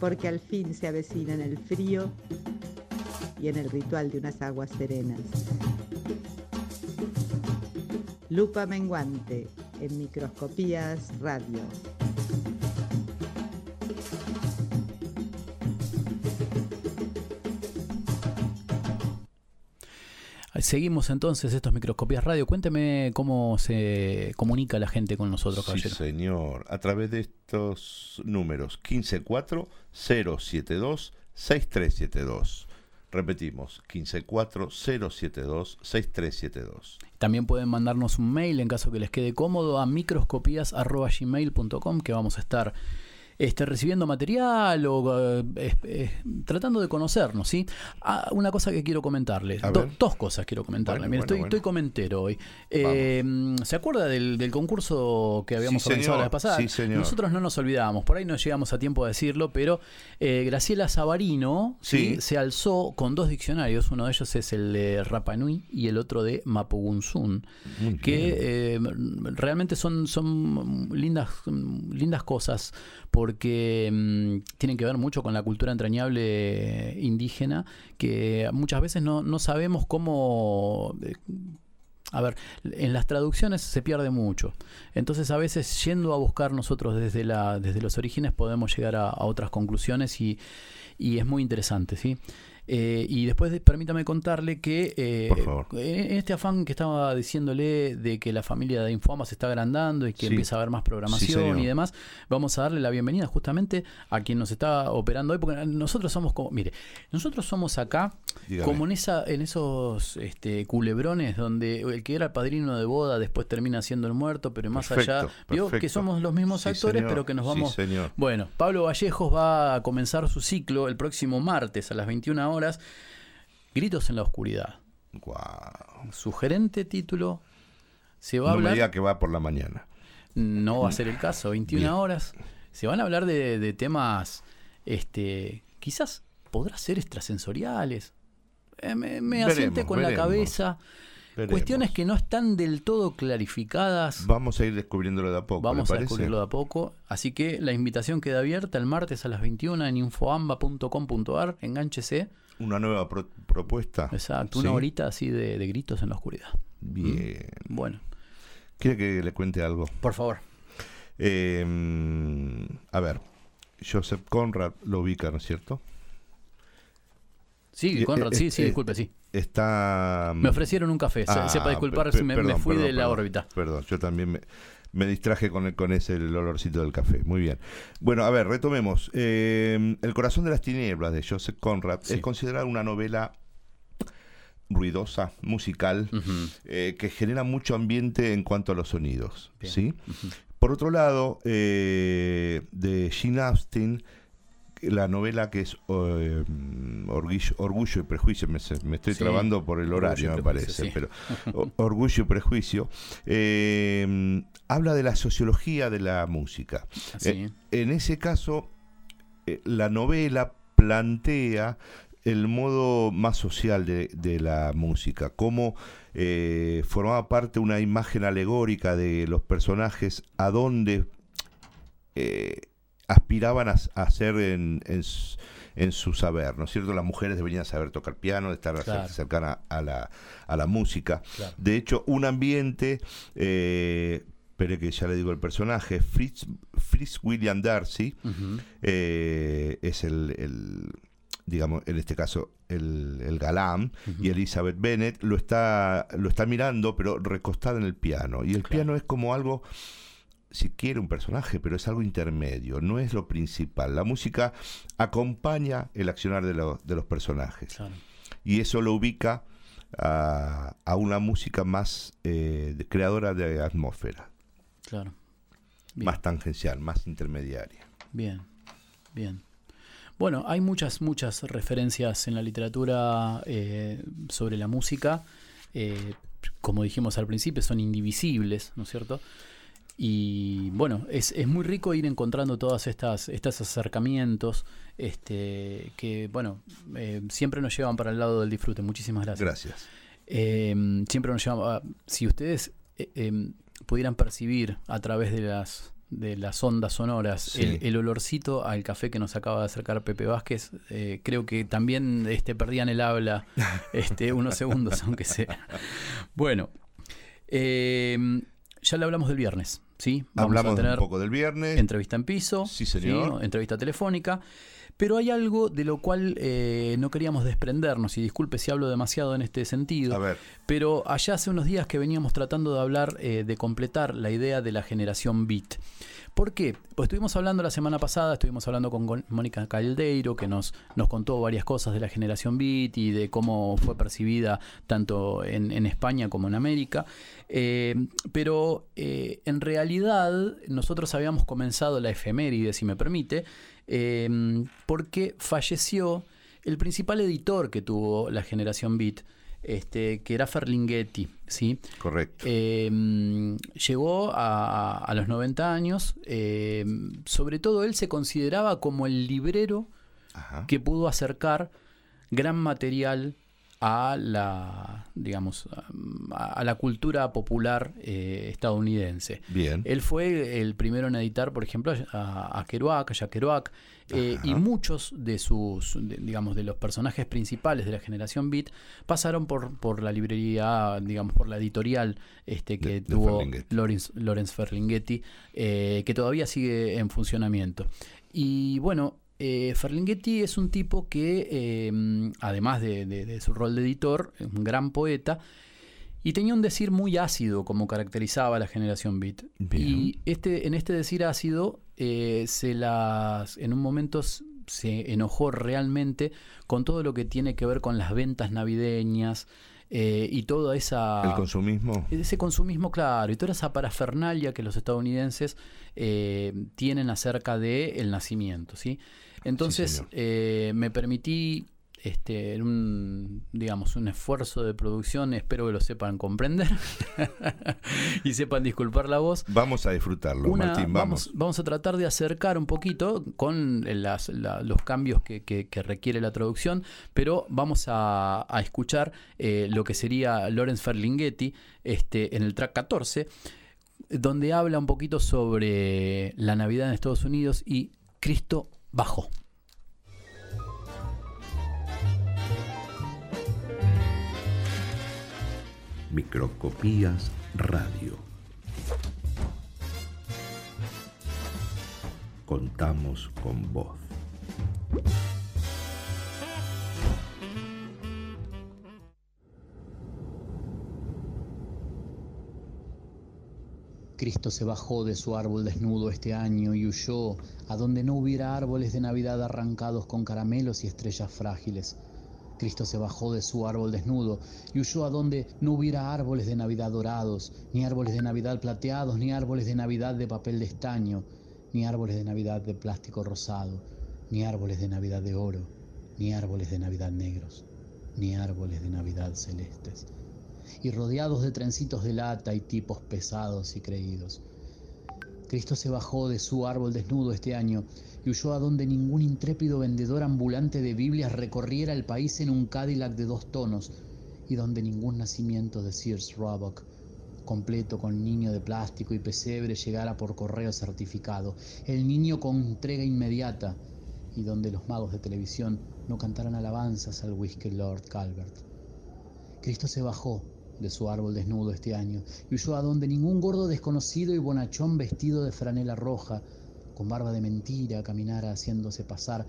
Porque al fin se avecina en el frío y en el ritual de unas aguas serenas. Lupa menguante en microscopías radio. Seguimos entonces estos microscopías radio. Cuénteme cómo se comunica la gente con nosotros, Sí, caballero. señor. A través de estos números 154-072-6372. Repetimos, 154-072-6372. También pueden mandarnos un mail en caso que les quede cómodo a microscopías.gmail.com que vamos a estar este, recibiendo material o eh, es- tratando de conocernos, ¿sí? Ah, una cosa que quiero A do- ver. dos cosas quiero comentarles. Bueno, Mira, bueno, estoy, bueno. estoy comentero hoy. Eh, ¿Se acuerda del, del concurso que habíamos Sí, organizado la señor. vez pasada? Sí, señor. Nosotros no nos olvidábamos, por ahí no llegamos a tiempo de decirlo, pero eh, Graciela Sabarino ¿sí? Sí. se alzó con dos diccionarios, uno de ellos es el de Rapanui y el otro de Mapugunzun Muy que eh, realmente son, son lindas, lindas cosas porque mm, tienen que ver mucho con la cultura entrañable indígena que muchas veces no, no sabemos cómo... eh, a ver, en las traducciones se pierde mucho. Entonces a veces yendo a buscar nosotros desde, la, desde los orígenes podemos llegar a, a otras conclusiones y, y es muy interesante, ¿sí? Eh, y después de- permítame contarle que eh, Por favor. en este afán que estaba diciéndole de que la familia de Infoama se está agrandando y que Sí. empieza a haber más programación y demás, vamos a darle la bienvenida justamente a quien nos está operando hoy, porque nosotros somos como, mire, nosotros somos acá Dígame. como en esa, en esos este, culebrones donde el que era el padrino de boda después termina siendo el muerto, pero más Perfecto, allá, vio que somos los mismos Sí, actores, señor. pero que nos Sí, vamos señor. bueno, Pablo Vallejos va a comenzar su ciclo el próximo martes a las 21 horas. Gritos en la oscuridad. Guau. Sugerente título. Se va a No me hablar. diga que va por la mañana. No va a ser el caso. 21 Bien. horas. Se van a hablar de, de temas. Este. Quizás podrá ser extrasensoriales. Eh, me me Veremos, asiente con la cabeza. Veremos. Cuestiones que no están del todo clarificadas. Vamos a ir descubriéndolo de a poco. Vamos ¿le a parece? descubrirlo de a poco. Así que la invitación queda abierta el martes a las 21 en infoamba.com.ar. Engánchese. Una nueva pro- propuesta. Exacto, Sí. una horita así de, de gritos en la oscuridad. Bien. Bueno, ¿Quiere que le cuente algo? por favor. Eh, a ver, Joseph Conrad lo ubica, ¿no es cierto? Sí, Conrad, eh, sí, sí, eh, disculpe, sí. Está. Me ofrecieron un café. Se- Ah, sepa disculpar si me, fui perdón, de la órbita. Perdón, yo también me, me distraje con, el- con ese el olorcito del café. Muy bien. Bueno, a ver, retomemos. Eh, el corazón de las tinieblas de Joseph Conrad Sí. es considerada una novela ruidosa, musical, eh, que genera mucho ambiente en cuanto a los sonidos. Bien. ¿sí? Por otro lado, eh, de Gene Austen, la novela que es eh, Orgullo, Orgullo y Prejuicio, me, estoy Sí, trabando por el Orgullo horario, me parece, sí. pero (laughs) Orgullo y Prejuicio, eh, habla de la sociología de la música. Eh, en ese caso, eh, la novela plantea el modo más social de, de la música, cómo eh, formaba parte una imagen alegórica de los personajes, a dónde aspiraban a, a hacer en, en su- en su saber, ¿no es cierto? Las mujeres deberían saber tocar piano, estar Claro. cercanas a la, a la música. Claro. De hecho, un ambiente, eh, espere que ya le digo el personaje, Fritz, Fritz William Darcy, eh, es el, el digamos, en este caso el, el galán, y Elizabeth Bennet lo está, lo está mirando, pero recostada en el piano. Y el piano es como algo, si quiere, un personaje, pero es algo intermedio, no es lo principal. La música acompaña el accionar de, lo- de los personajes. Y eso lo ubica a, a una música más eh, creadora de atmósfera, Claro. Bien. más tangencial, más intermediaria. Bien, bien. Bueno, hay muchas, muchas referencias en la literatura eh, sobre la música. eh, como dijimos al principio, son indivisibles, ¿no es cierto? Y bueno, es, es muy rico ir encontrando todos estas, estos acercamientos este, que, bueno, eh, siempre nos llevan para el lado del disfrute. Muchísimas gracias. Gracias. Siempre nos llevan. a- si ustedes eh, pudieran percibir a través de las de las ondas sonoras Sí. el, el olorcito al café que nos acaba de acercar Pepe Vázquez, eh, creo que también este, perdían el habla (laughs) este, unos segundos, aunque sea. Bueno, eh, ya le hablamos del viernes, ¿sí? Hablamos un poco del viernes. Entrevista en piso. Sí, señor. Entrevista telefónica. Pero hay algo de lo cual eh, no queríamos desprendernos, y disculpe si hablo demasiado en este sentido. A ver. Pero allá hace unos días que veníamos tratando de hablar, eh, de completar la idea de la generación beat. ¿Por qué? Pues estuvimos hablando la semana pasada, estuvimos hablando con Mónica Caldeiro, que nos, nos contó varias cosas de la generación beat y de cómo fue percibida tanto en, en España como en América. Eh, pero eh, en realidad nosotros habíamos comenzado la efeméride, si me permite, eh, porque falleció el principal editor que tuvo la generación beat, este, que era Ferlinghetti, ¿sí? Correcto. Eh, llegó a, a los 90 años, eh, sobre todo él se consideraba como el librero que pudo acercar gran material a la, digamos, a, a la cultura popular eh, estadounidense. Bien. Él fue el primero en editar, por ejemplo, a, a Kerouac, a Jack Kerouac, eh, y muchos de sus, de- digamos, de los personajes principales de la generación Beat pasaron por, por la librería, digamos, por la editorial este, que de tuvo Ferlinghetti. Lawrence, Lawrence Ferlinghetti, eh, que todavía sigue en funcionamiento. Y bueno, eh, Ferlinghetti es un tipo que, eh, además de, de- de su rol de editor, es un gran poeta, y tenía un decir muy ácido, como caracterizaba a la generación beat. Y este, en este decir ácido, eh, se las, en un momento se enojó realmente con todo lo que tiene que ver con las ventas navideñas eh, y toda esa... El consumismo. Ese consumismo, claro, y toda esa parafernalia que los estadounidenses tienen acerca del el nacimiento, ¿sí? Entonces, eh, me permití, este, en un, digamos, un esfuerzo de producción, espero que lo sepan comprender (laughs) y sepan disculpar la voz. Vamos a disfrutarlo, Una- Martín, vamos. vamos a tratar de acercar un poquito con las- la- los cambios que, que- que requiere la traducción, pero vamos a, a escuchar eh, lo que sería Lawrence Ferlinghetti este, en el track 14, donde habla un poquito sobre la Navidad en Estados Unidos y Cristo bajó. Microscopías Radio. Contamos con vos. Cristo se bajó de su árbol desnudo este año y huyó a donde no hubiera árboles de Navidad arrancados con caramelos y estrellas frágiles. Cristo se bajó de su árbol desnudo y huyó a donde no hubiera árboles de Navidad dorados, ni árboles de Navidad plateados, ni árboles de Navidad de papel de estaño, ni árboles de Navidad de plástico rosado, ni árboles de Navidad de oro, ni árboles de Navidad negros, ni árboles de Navidad celestes y rodeados de trencitos de lata y tipos pesados y creídos. Cristo se bajó de su árbol desnudo este año y huyó a donde ningún intrépido vendedor ambulante de Biblias recorriera el país en un Cadillac de dos tonos y donde ningún nacimiento de Sears Roebuck completo con niño de plástico y pesebre llegara por correo certificado, el niño con entrega inmediata y donde los magos de televisión no cantaran alabanzas al whisky Lord Calvert. Cristo se bajó de su árbol desnudo este año y huyó a donde ningún gordo desconocido y bonachón vestido de franela roja, con barba de mentira, caminara haciéndose pasar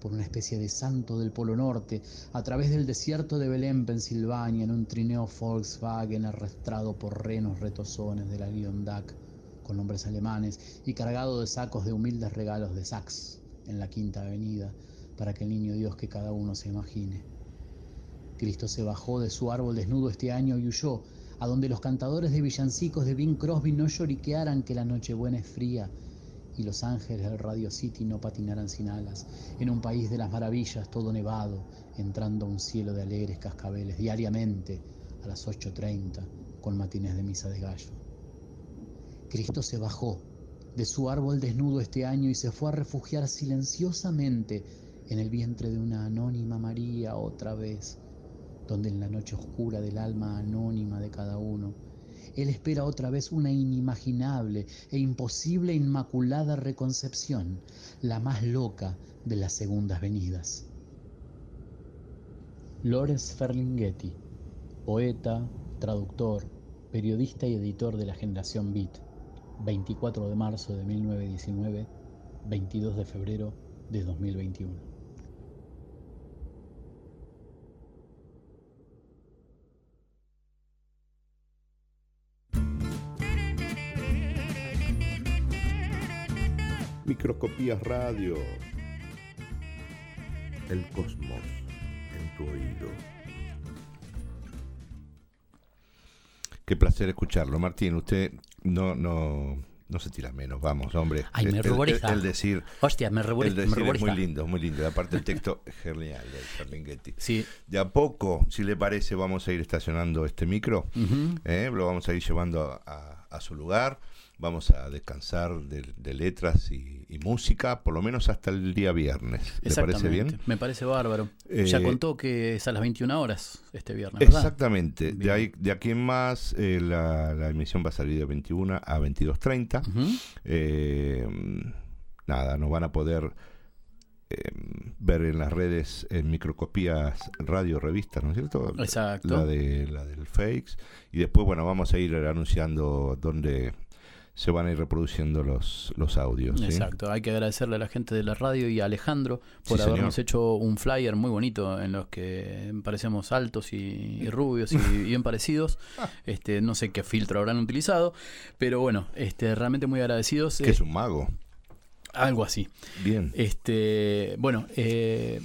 por una especie de santo del Polo Norte, a través del desierto de Belén, Pensilvania, en un trineo Volkswagen arrastrado por renos retozones de la Dac con nombres alemanes y cargado de sacos de humildes regalos de Saks en la Quinta Avenida, para que el niño Dios que cada uno se imagine. Cristo se bajó de su árbol desnudo este año y huyó, a donde los cantadores de villancicos de Bing Crosby no lloriquearan que la Nochebuena es fría y los ángeles del Radio City no patinaran sin alas, en un país de las maravillas todo nevado, entrando a un cielo de alegres cascabeles diariamente a las 8.30 con matines de misa de gallo. Cristo se bajó de su árbol desnudo este año y se fue a refugiar silenciosamente en el vientre de una anónima María otra vez, donde en la noche oscura del alma anónima de cada uno, él espera otra vez una inimaginable e imposible inmaculada reconcepción, la más loca de las segundas venidas. Lores Ferlinghetti, poeta, traductor, periodista y editor de la generación Beat, 24 de marzo de 1919, 22 de febrero de 2021. Microscopías Radio. El cosmos en tu oído. Qué placer escucharlo, Martín. Usted no, no, no se tira menos, vamos, hombre. Ay, me ruboriza. el, el decir, Hostia, me, rubori- el me decir es ruboriza. muy lindo, muy lindo. Y aparte el texto es genial de Ferlinghetti. Sí. De a poco, si le parece, vamos a ir estacionando este micro. ¿eh? Lo vamos a ir llevando a, a su lugar. Vamos a descansar de, de letras y, y música, por lo menos hasta el día viernes. ¿Le parece bien? Me parece bárbaro. Eh, ya contó que es a las 21 horas este viernes, ¿verdad? Exactamente. De, ahí, de aquí en más, eh, la, la emisión va a salir de 21 a 22.30. Ujú. Eh, nada, nos van a poder eh, ver en las redes en microcopías radio revistas, ¿no es cierto? Exacto. La, de, la del Fakes. Y después, bueno, vamos a ir anunciando dónde se van a ir reproduciendo los, los audios. ¿sí? Exacto, hay que agradecerle a la gente de la radio y a Alejandro por Sí, habernos señor. hecho un flyer muy bonito en los que parecemos altos y, y rubios y (laughs) bien parecidos. Este, no sé qué filtro habrán utilizado, pero bueno, este, realmente muy agradecidos. Que Eh, es un mago. Algo así. Bien. Este, bueno, eh,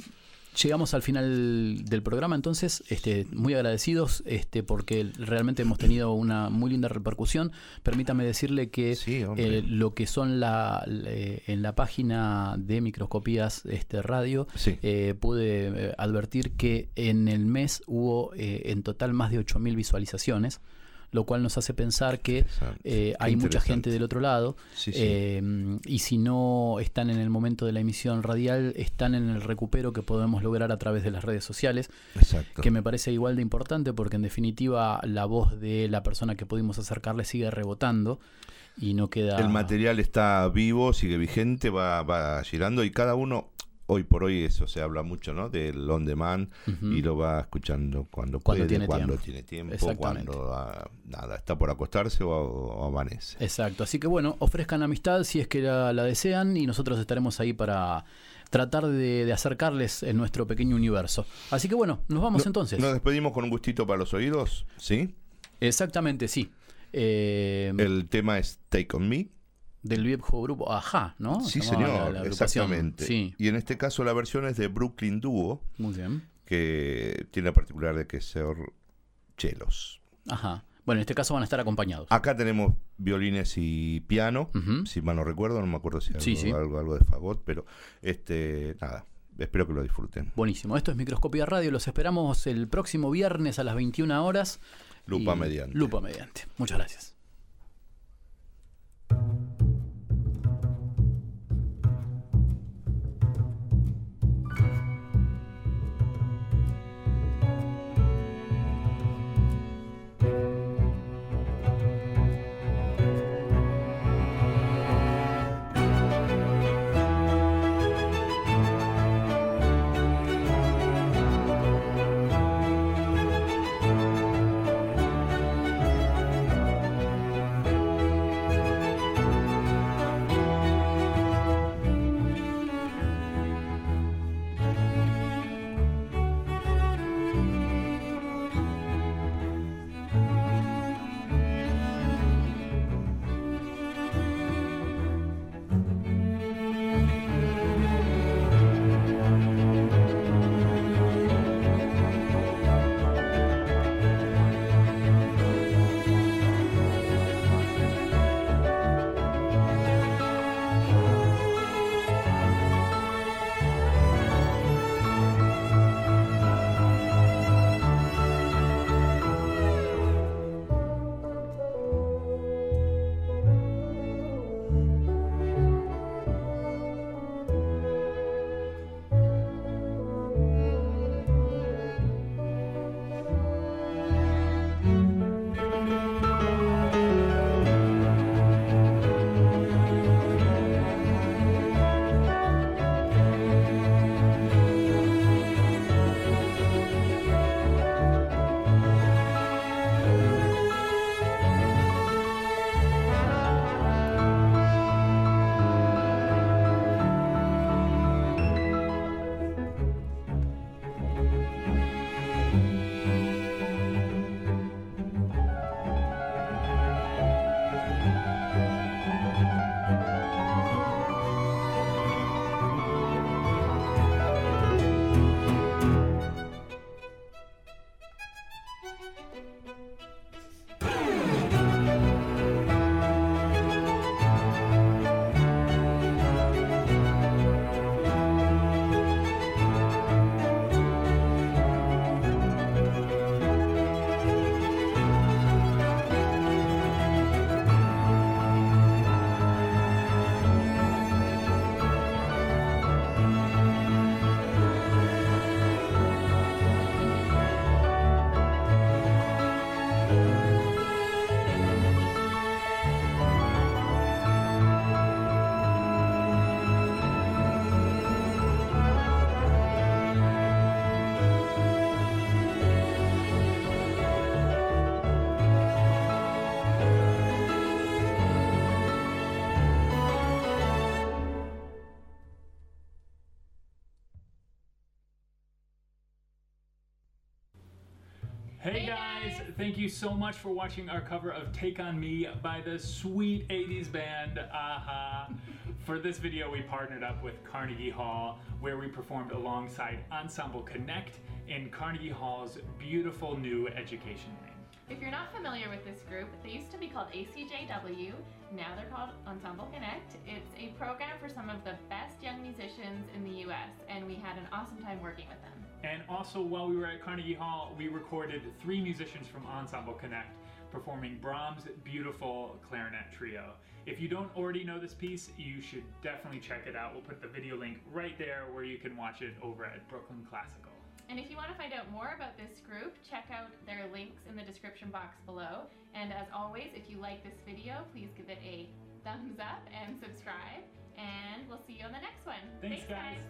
llegamos al final del programa, entonces, este, muy agradecidos, este, porque realmente hemos tenido una muy linda repercusión. Permítame decirle que eh, lo que son la, en la página de microscopías este, radio, Sí. eh, pude eh, advertir que en el mes hubo eh, en total más de 8.000 visualizaciones. Lo cual nos hace pensar que eh, hay mucha gente del otro lado Sí, sí. eh, y si no están en el momento de la emisión radial, están en el recupero que podemos lograr a través de las redes sociales, Exacto. que me parece igual de importante porque en definitiva la voz de la persona que pudimos acercarle sigue rebotando y no queda... El material está vivo, sigue vigente, va, va girando y cada uno, hoy por hoy eso se habla mucho, ¿no? Del on demand y lo va escuchando cuando, Cuando puede, tiene cuando tiempo. tiene tiempo, cuando ah, nada, está por acostarse o, o amanece. Exacto, así que bueno, ofrezcan amistad si es que la, la desean y nosotros estaremos ahí para tratar de, de acercarles en nuestro pequeño universo. Así que bueno, nos vamos No- entonces. Nos despedimos con un gustito para los oídos, ¿sí? Exactamente, sí. Eh, El tema es Take On Me. Del viejo grupo Ajá, ¿no? Sí, llamaba señor, la- la agrupación. exactamente. Sí, Y en este caso la versión es de Brooklyn Duo, muy bien. que tiene la particular de que ser chelos. Ajá. Bueno, en este caso van a estar acompañados. Acá tenemos violines y piano, si mal no recuerdo, no me acuerdo si algo, Sí, sí. algo, algo de fagot, pero este nada, espero que lo disfruten. Buenísimo. Esto es Microscopía Radio. Los esperamos el próximo viernes a las 21 horas. Lupa mediante. Lupa mediante. Muchas gracias. Thank you so much for watching our cover of Take On Me by the sweet 80s band Aha. for this video, we partnered up with Carnegie Hall, where we performed alongside Ensemble Connect in Carnegie Hall's beautiful new education wing. If you're not familiar with this group, they used to be called ACJW. Now they're called Ensemble Connect. It's a program for some of the best young musicians in the US, and we had an awesome time working with them. And also, while we were at Carnegie Hall, we recorded three musicians from Ensemble Connect performing Brahms' beautiful clarinet trio. If you don't already know this piece, you should definitely check it out. We'll put the video link right there where you can watch it over at Brooklyn Classical. And if you want to find out more about this group, check out their links in the description box below. And as always, if you like this video, please give it a thumbs up and subscribe. And we'll see you on the next one. Thanks, guys.